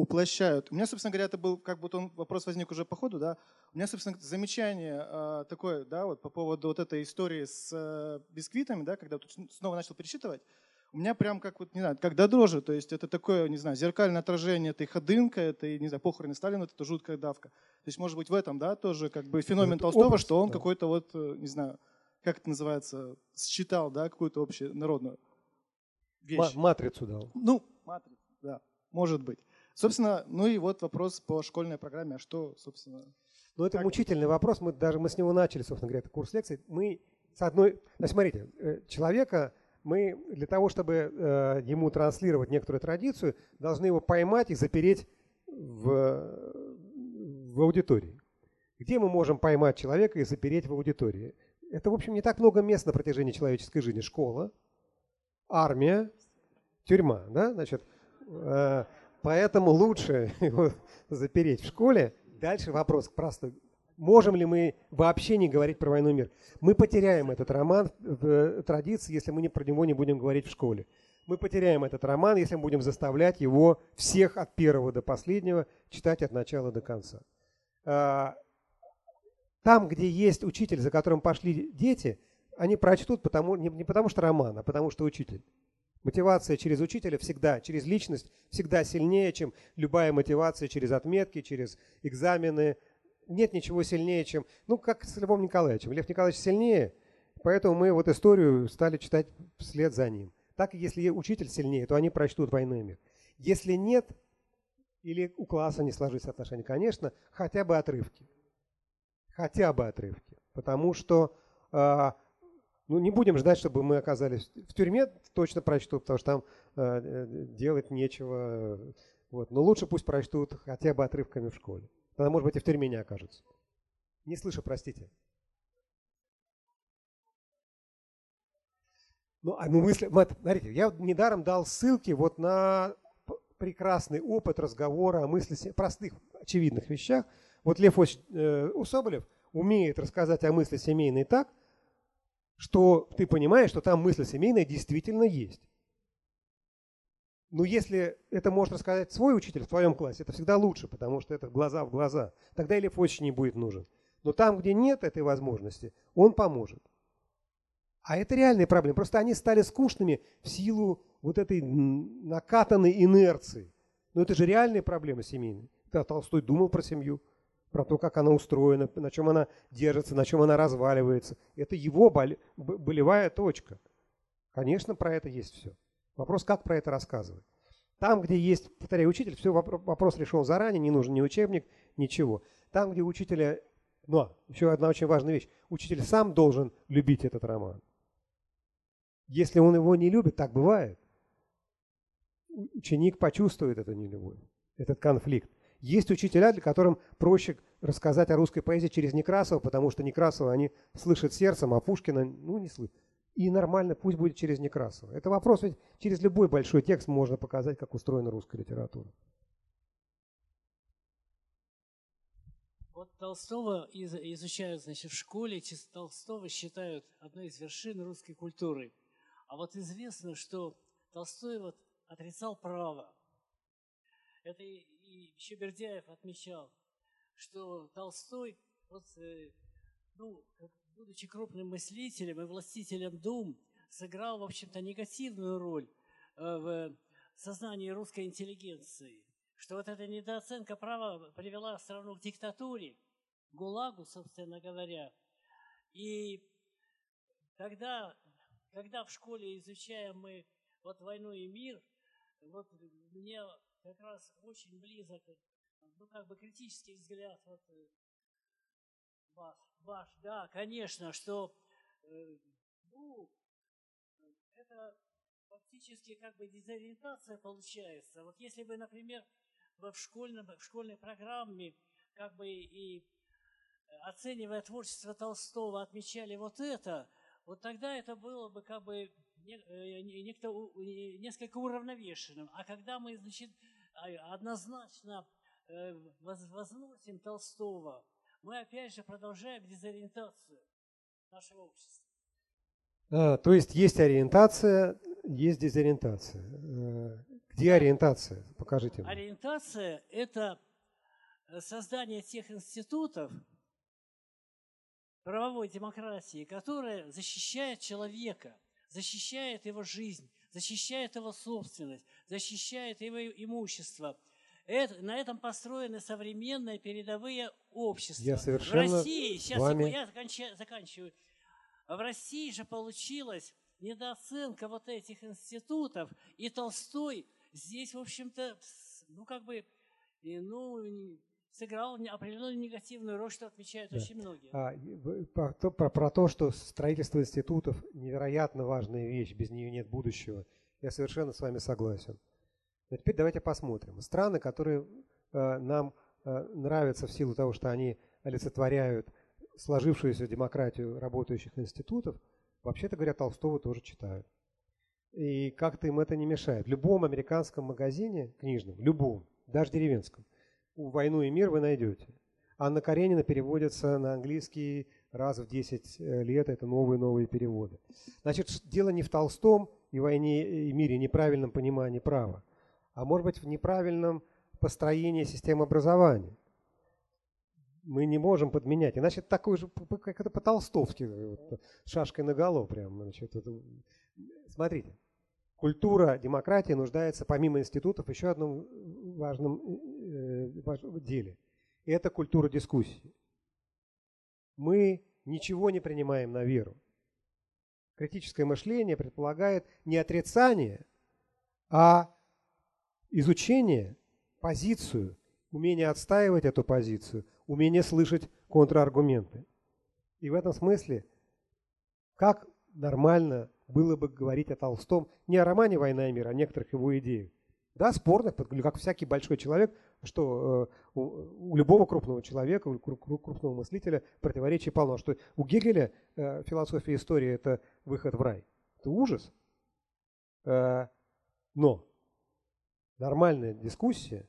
уплощают. У меня, собственно говоря, это был, как будто он, вопрос возник уже по ходу, да. У меня, собственно, замечание э, такое, да, вот по поводу вот этой истории с э, бисквитами, да, когда тут снова начал пересчитывать. У меня прям как вот, не знаю, как до дрожи, то есть это такое, не знаю, зеркальное отражение этой ходынка, этой, не знаю, похороны Сталина, это жуткая давка. То есть, может быть, в этом, да, тоже как бы феномен это Толстого, образ, что он да. какой-то вот, э, не знаю, как это называется, считал, да, какую-то общую народную вещь. Матрицу дал. Ну, матрицу, да, может быть. Собственно, ну и вот вопрос по школьной программе. А что, собственно... Ну, это как... мучительный вопрос. Мы даже мы с него начали, собственно говоря, это курс лекций. Мы с одной... Значит, смотрите, э, человека мы для того, чтобы э, ему транслировать некоторую традицию, должны его поймать и запереть в, в аудитории. Где мы можем поймать человека и запереть в аудитории? Это, в общем, не так много мест на протяжении человеческой жизни. Школа, армия, тюрьма. Да? Значит, э, Поэтому лучше его запереть в школе. Дальше вопрос простой. Можем ли мы вообще не говорить про войну и мир? Мы потеряем этот роман в э, традиции, если мы про него не будем говорить в школе. Мы потеряем этот роман, если мы будем заставлять его всех от первого до последнего читать от начала до конца. А, там, где есть учитель, за которым пошли дети, они прочтут потому, не, не потому что роман, а потому что учитель. Мотивация через учителя всегда, через личность всегда сильнее, чем любая мотивация через отметки, через экзамены. Нет ничего сильнее, чем... Ну, как с Львом Николаевичем. Лев Николаевич сильнее, поэтому мы вот историю стали читать вслед за ним. Так, если учитель сильнее, то они прочтут «Войну и мир». Если нет, или у класса не сложится отношения, конечно, хотя бы отрывки. Хотя бы отрывки. Потому что а, ну, не будем ждать, чтобы мы оказались в тюрьме, точно прочтут, потому что там э, делать нечего. Вот. Но лучше пусть прочтут хотя бы отрывками в школе. Тогда, может быть, и в тюрьме не окажутся. Не слышу, простите. Ну, а ну мысли, смотрите, я недаром дал ссылки вот на прекрасный опыт разговора о мысли, простых, очевидных вещах. Вот Лев Осич, э, Соболев умеет рассказать о мысли семейной так, что ты понимаешь, что там мысль семейная действительно есть. Но если это может рассказать свой учитель в твоем классе, это всегда лучше, потому что это глаза в глаза. Тогда и Осич не будет нужен. Но там, где нет этой возможности, он поможет. А это реальные проблемы. Просто они стали скучными в силу вот этой накатанной инерции. Но это же реальные проблемы семейные. Да, Толстой думал про семью, про то, как она устроена, на чем она держится, на чем она разваливается. Это его болевая точка. Конечно, про это есть все. Вопрос, как про это рассказывать. Там, где есть, повторяю, учитель, все, вопрос решен заранее, не нужен ни учебник, ничего. Там, где учителя, но еще одна очень важная вещь, учитель сам должен любить этот роман. Если он его не любит, так бывает. Ученик почувствует эту нелюбовь, этот конфликт. Есть учителя, для которым проще рассказать о русской поэзии через Некрасова, потому что Некрасова они слышат сердцем, а Пушкина ну, не слышат. И нормально, пусть будет через Некрасова. Это вопрос, ведь через любой большой текст можно показать, как устроена русская литература. Вот Толстого изучают значит, в школе, Толстого считают одной из вершин русской культуры. А вот известно, что Толстой вот отрицал право. Это и, еще Бердяев отмечал, что Толстой, вот, э, ну, будучи крупным мыслителем и властителем дум, сыграл, в общем-то, негативную роль э, в сознании русской интеллигенции. Что вот эта недооценка права привела страну к диктатуре, ГУЛАГу, собственно говоря. И тогда когда в школе изучаем мы вот войну и мир, вот мне как раз очень близок, ну, как бы критический взгляд вот э, ваш, ваш да, конечно, что э, ну, это фактически как бы дезориентация получается. Вот если бы, например, в, школьном, в школьной программе как бы и оценивая творчество Толстого отмечали вот это – вот тогда это было бы как бы э, несколько уравновешенным. А когда мы, значит, однозначно э, возносим Толстого, мы опять же продолжаем дезориентацию нашего общества. А, то есть есть ориентация, есть дезориентация. Э, где ориентация? Покажите. Мне. Ориентация – это создание тех институтов, правовой демократии, которая защищает человека, защищает его жизнь, защищает его собственность, защищает его имущество. Это, на этом построены современные передовые общества. Я совершенно в России, сейчас вами... я заканчиваю, заканчиваю. В России же получилась недооценка вот этих институтов, и Толстой здесь, в общем-то, ну, как бы, ну, сыграл определенную негативную роль, что отмечают да. очень многие. А, про, про, про то, что строительство институтов невероятно важная вещь, без нее нет будущего, я совершенно с вами согласен. Но теперь давайте посмотрим. Страны, которые э, нам э, нравятся в силу того, что они олицетворяют сложившуюся демократию работающих институтов, вообще-то говоря, Толстого тоже читают. И как-то им это не мешает. В любом американском магазине книжном, любом, даже деревенском, «Войну и мир» вы найдете. Анна Каренина переводится на английский раз в 10 э, лет. Это новые-новые переводы. Значит, дело не в Толстом и «Войне и мире», неправильном понимании права, а может быть в неправильном построении системы образования. Мы не можем подменять. Иначе такой же, как это по-толстовски, вот, шашкой голову прям. Значит, это... Смотрите, культура демократии нуждается помимо институтов еще одном важном э, деле. И это культура дискуссии. Мы ничего не принимаем на веру. Критическое мышление предполагает не отрицание, а изучение, позицию, умение отстаивать эту позицию, умение слышать контраргументы. И в этом смысле, как нормально было бы говорить о Толстом не о романе «Война и мир», а о некоторых его идеях. Да, спорно, как всякий большой человек, что э, у, любого крупного человека, у крупного мыслителя противоречий полно. Что у Гегеля э, философия истории – это выход в рай. Это ужас. Э, но нормальная дискуссия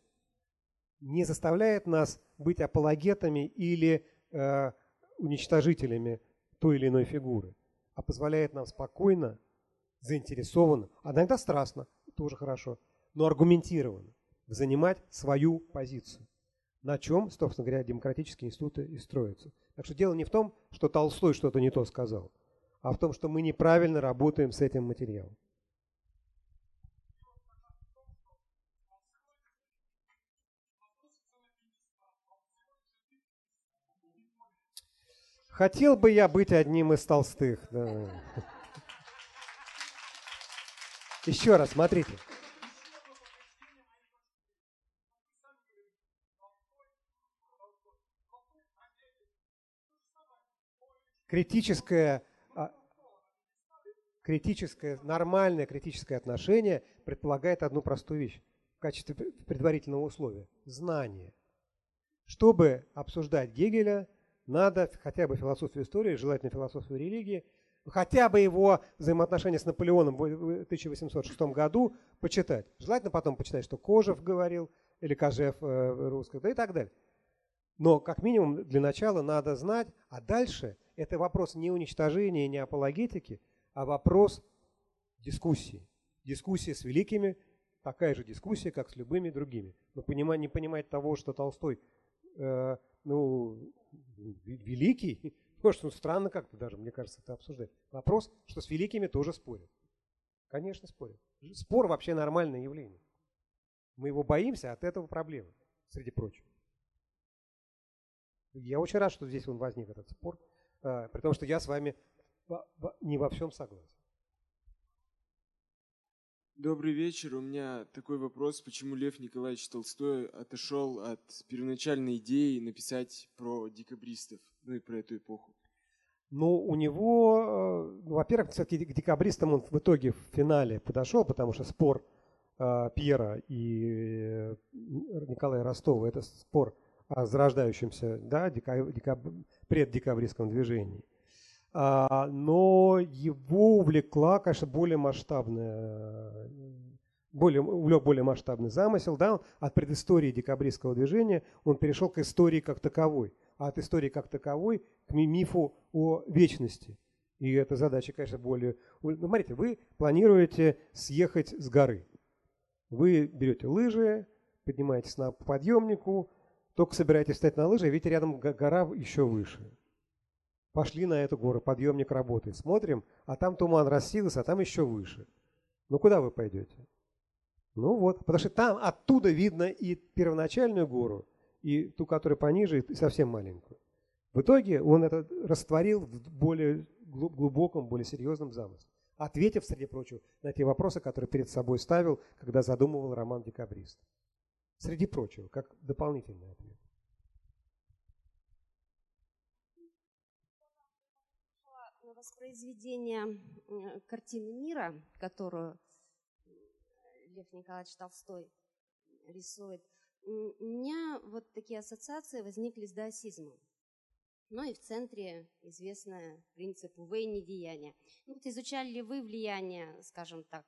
не заставляет нас быть апологетами или уничтожителями той или иной фигуры, а позволяет нам спокойно, заинтересованно, а иногда страстно, тоже хорошо, но аргументированно занимать свою позицию, на чем, собственно говоря, демократические институты и строятся. Так что дело не в том, что Толстой что-то не то сказал, а в том, что мы неправильно работаем с этим материалом. Хотел бы я быть одним из толстых. Да. Еще раз, смотрите. Критическое, а, критическое, нормальное критическое отношение предполагает одну простую вещь в качестве предварительного условия – знание. Чтобы обсуждать Гегеля – надо хотя бы философию истории, желательно философию религии, хотя бы его взаимоотношения с Наполеоном в 1806 году почитать. Желательно потом почитать, что Кожев говорил, или Кожев э, русский, да и так далее. Но как минимум для начала надо знать, а дальше это вопрос не уничтожения, не апологетики, а вопрос дискуссии. Дискуссия с великими, такая же дискуссия, как с любыми другими. Но понимать, не понимать того, что Толстой э, ну, великий, может, ну, странно как-то даже, мне кажется, это обсуждать. Вопрос, что с великими тоже спорят. Конечно, спорят. Спор вообще нормальное явление. Мы его боимся, от этого проблемы, среди прочего. Я очень рад, что здесь он возник, этот спор, а, при том, что я с вами не во всем согласен. Добрый вечер. У меня такой вопрос, почему Лев Николаевич Толстой отошел от первоначальной идеи написать про декабристов, ну и про эту эпоху? Ну, у него, э, ну, во-первых, все-таки к декабристам он в итоге в финале подошел, потому что спор э, Пьера и э, Николая Ростова – это спор о зарождающемся да, декаб... Декаб... преддекабристском движении. А, но его увлекла, конечно, более масштабная, более, увлек более масштабный замысел. Да? От предыстории декабристского движения он перешел к истории как таковой, а от истории как таковой к мифу о вечности. И эта задача, конечно, более... Ну, смотрите, вы планируете съехать с горы. Вы берете лыжи, поднимаетесь на подъемнику, только собираетесь встать на лыжи, видите, рядом гора еще выше. Пошли на эту гору, подъемник работает. Смотрим, а там туман рассеялся, а там еще выше. Ну куда вы пойдете? Ну вот, потому что там оттуда видно и первоначальную гору, и ту, которая пониже, и совсем маленькую. В итоге он это растворил в более глубоком, более серьезном замысле, ответив, среди прочего, на те вопросы, которые перед собой ставил, когда задумывал роман «Декабрист». Среди прочего, как дополнительный ответ. Воспроизведение картины мира, которую Лев Николаевич Толстой рисует, у меня вот такие ассоциации возникли с даосизмом. Ну и в центре известное принцип увы недеяния. Ну, вот изучали ли вы влияние, скажем так,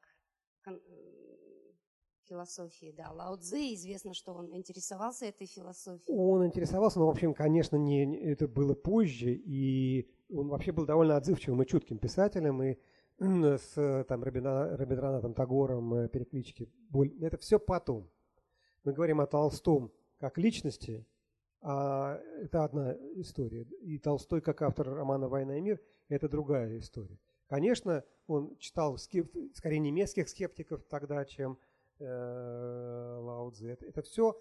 философии, да, Лао Цзы, известно, что он интересовался этой философией. Он интересовался, но, в общем, конечно, не, это было позже, и он вообще был довольно отзывчивым и чутким писателем, и с там, Рабиндранатом Тагором э, переклички. Это все потом. Мы говорим о Толстом как личности, а это одна история. И Толстой как автор романа «Война и мир» – это другая история. Конечно, он читал скеп... скорее немецких скептиков тогда, чем э, Лао Цзи. Это, это все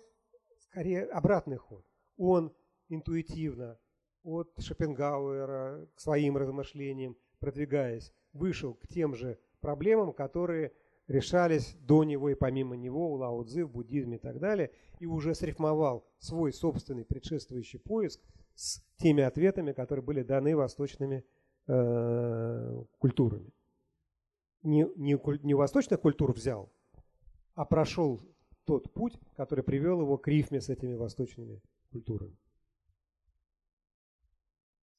скорее обратный ход. Он интуитивно от Шопенгауэра к своим размышлениям, продвигаясь, вышел к тем же проблемам, которые решались до него и помимо него у Лао Цзы, в буддизме и так далее, и уже срифмовал свой собственный предшествующий поиск с теми ответами, которые были даны восточными э, культурами. Не, не, не восточных культур взял, а прошел тот путь, который привел его к рифме с этими восточными культурами.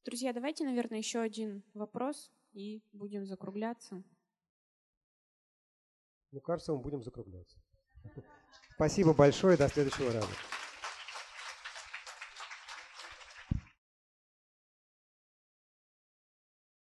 Друзья, давайте, наверное, еще один вопрос и будем закругляться. Ну, кажется, мы будем закругляться. Спасибо большое, до следующего раза.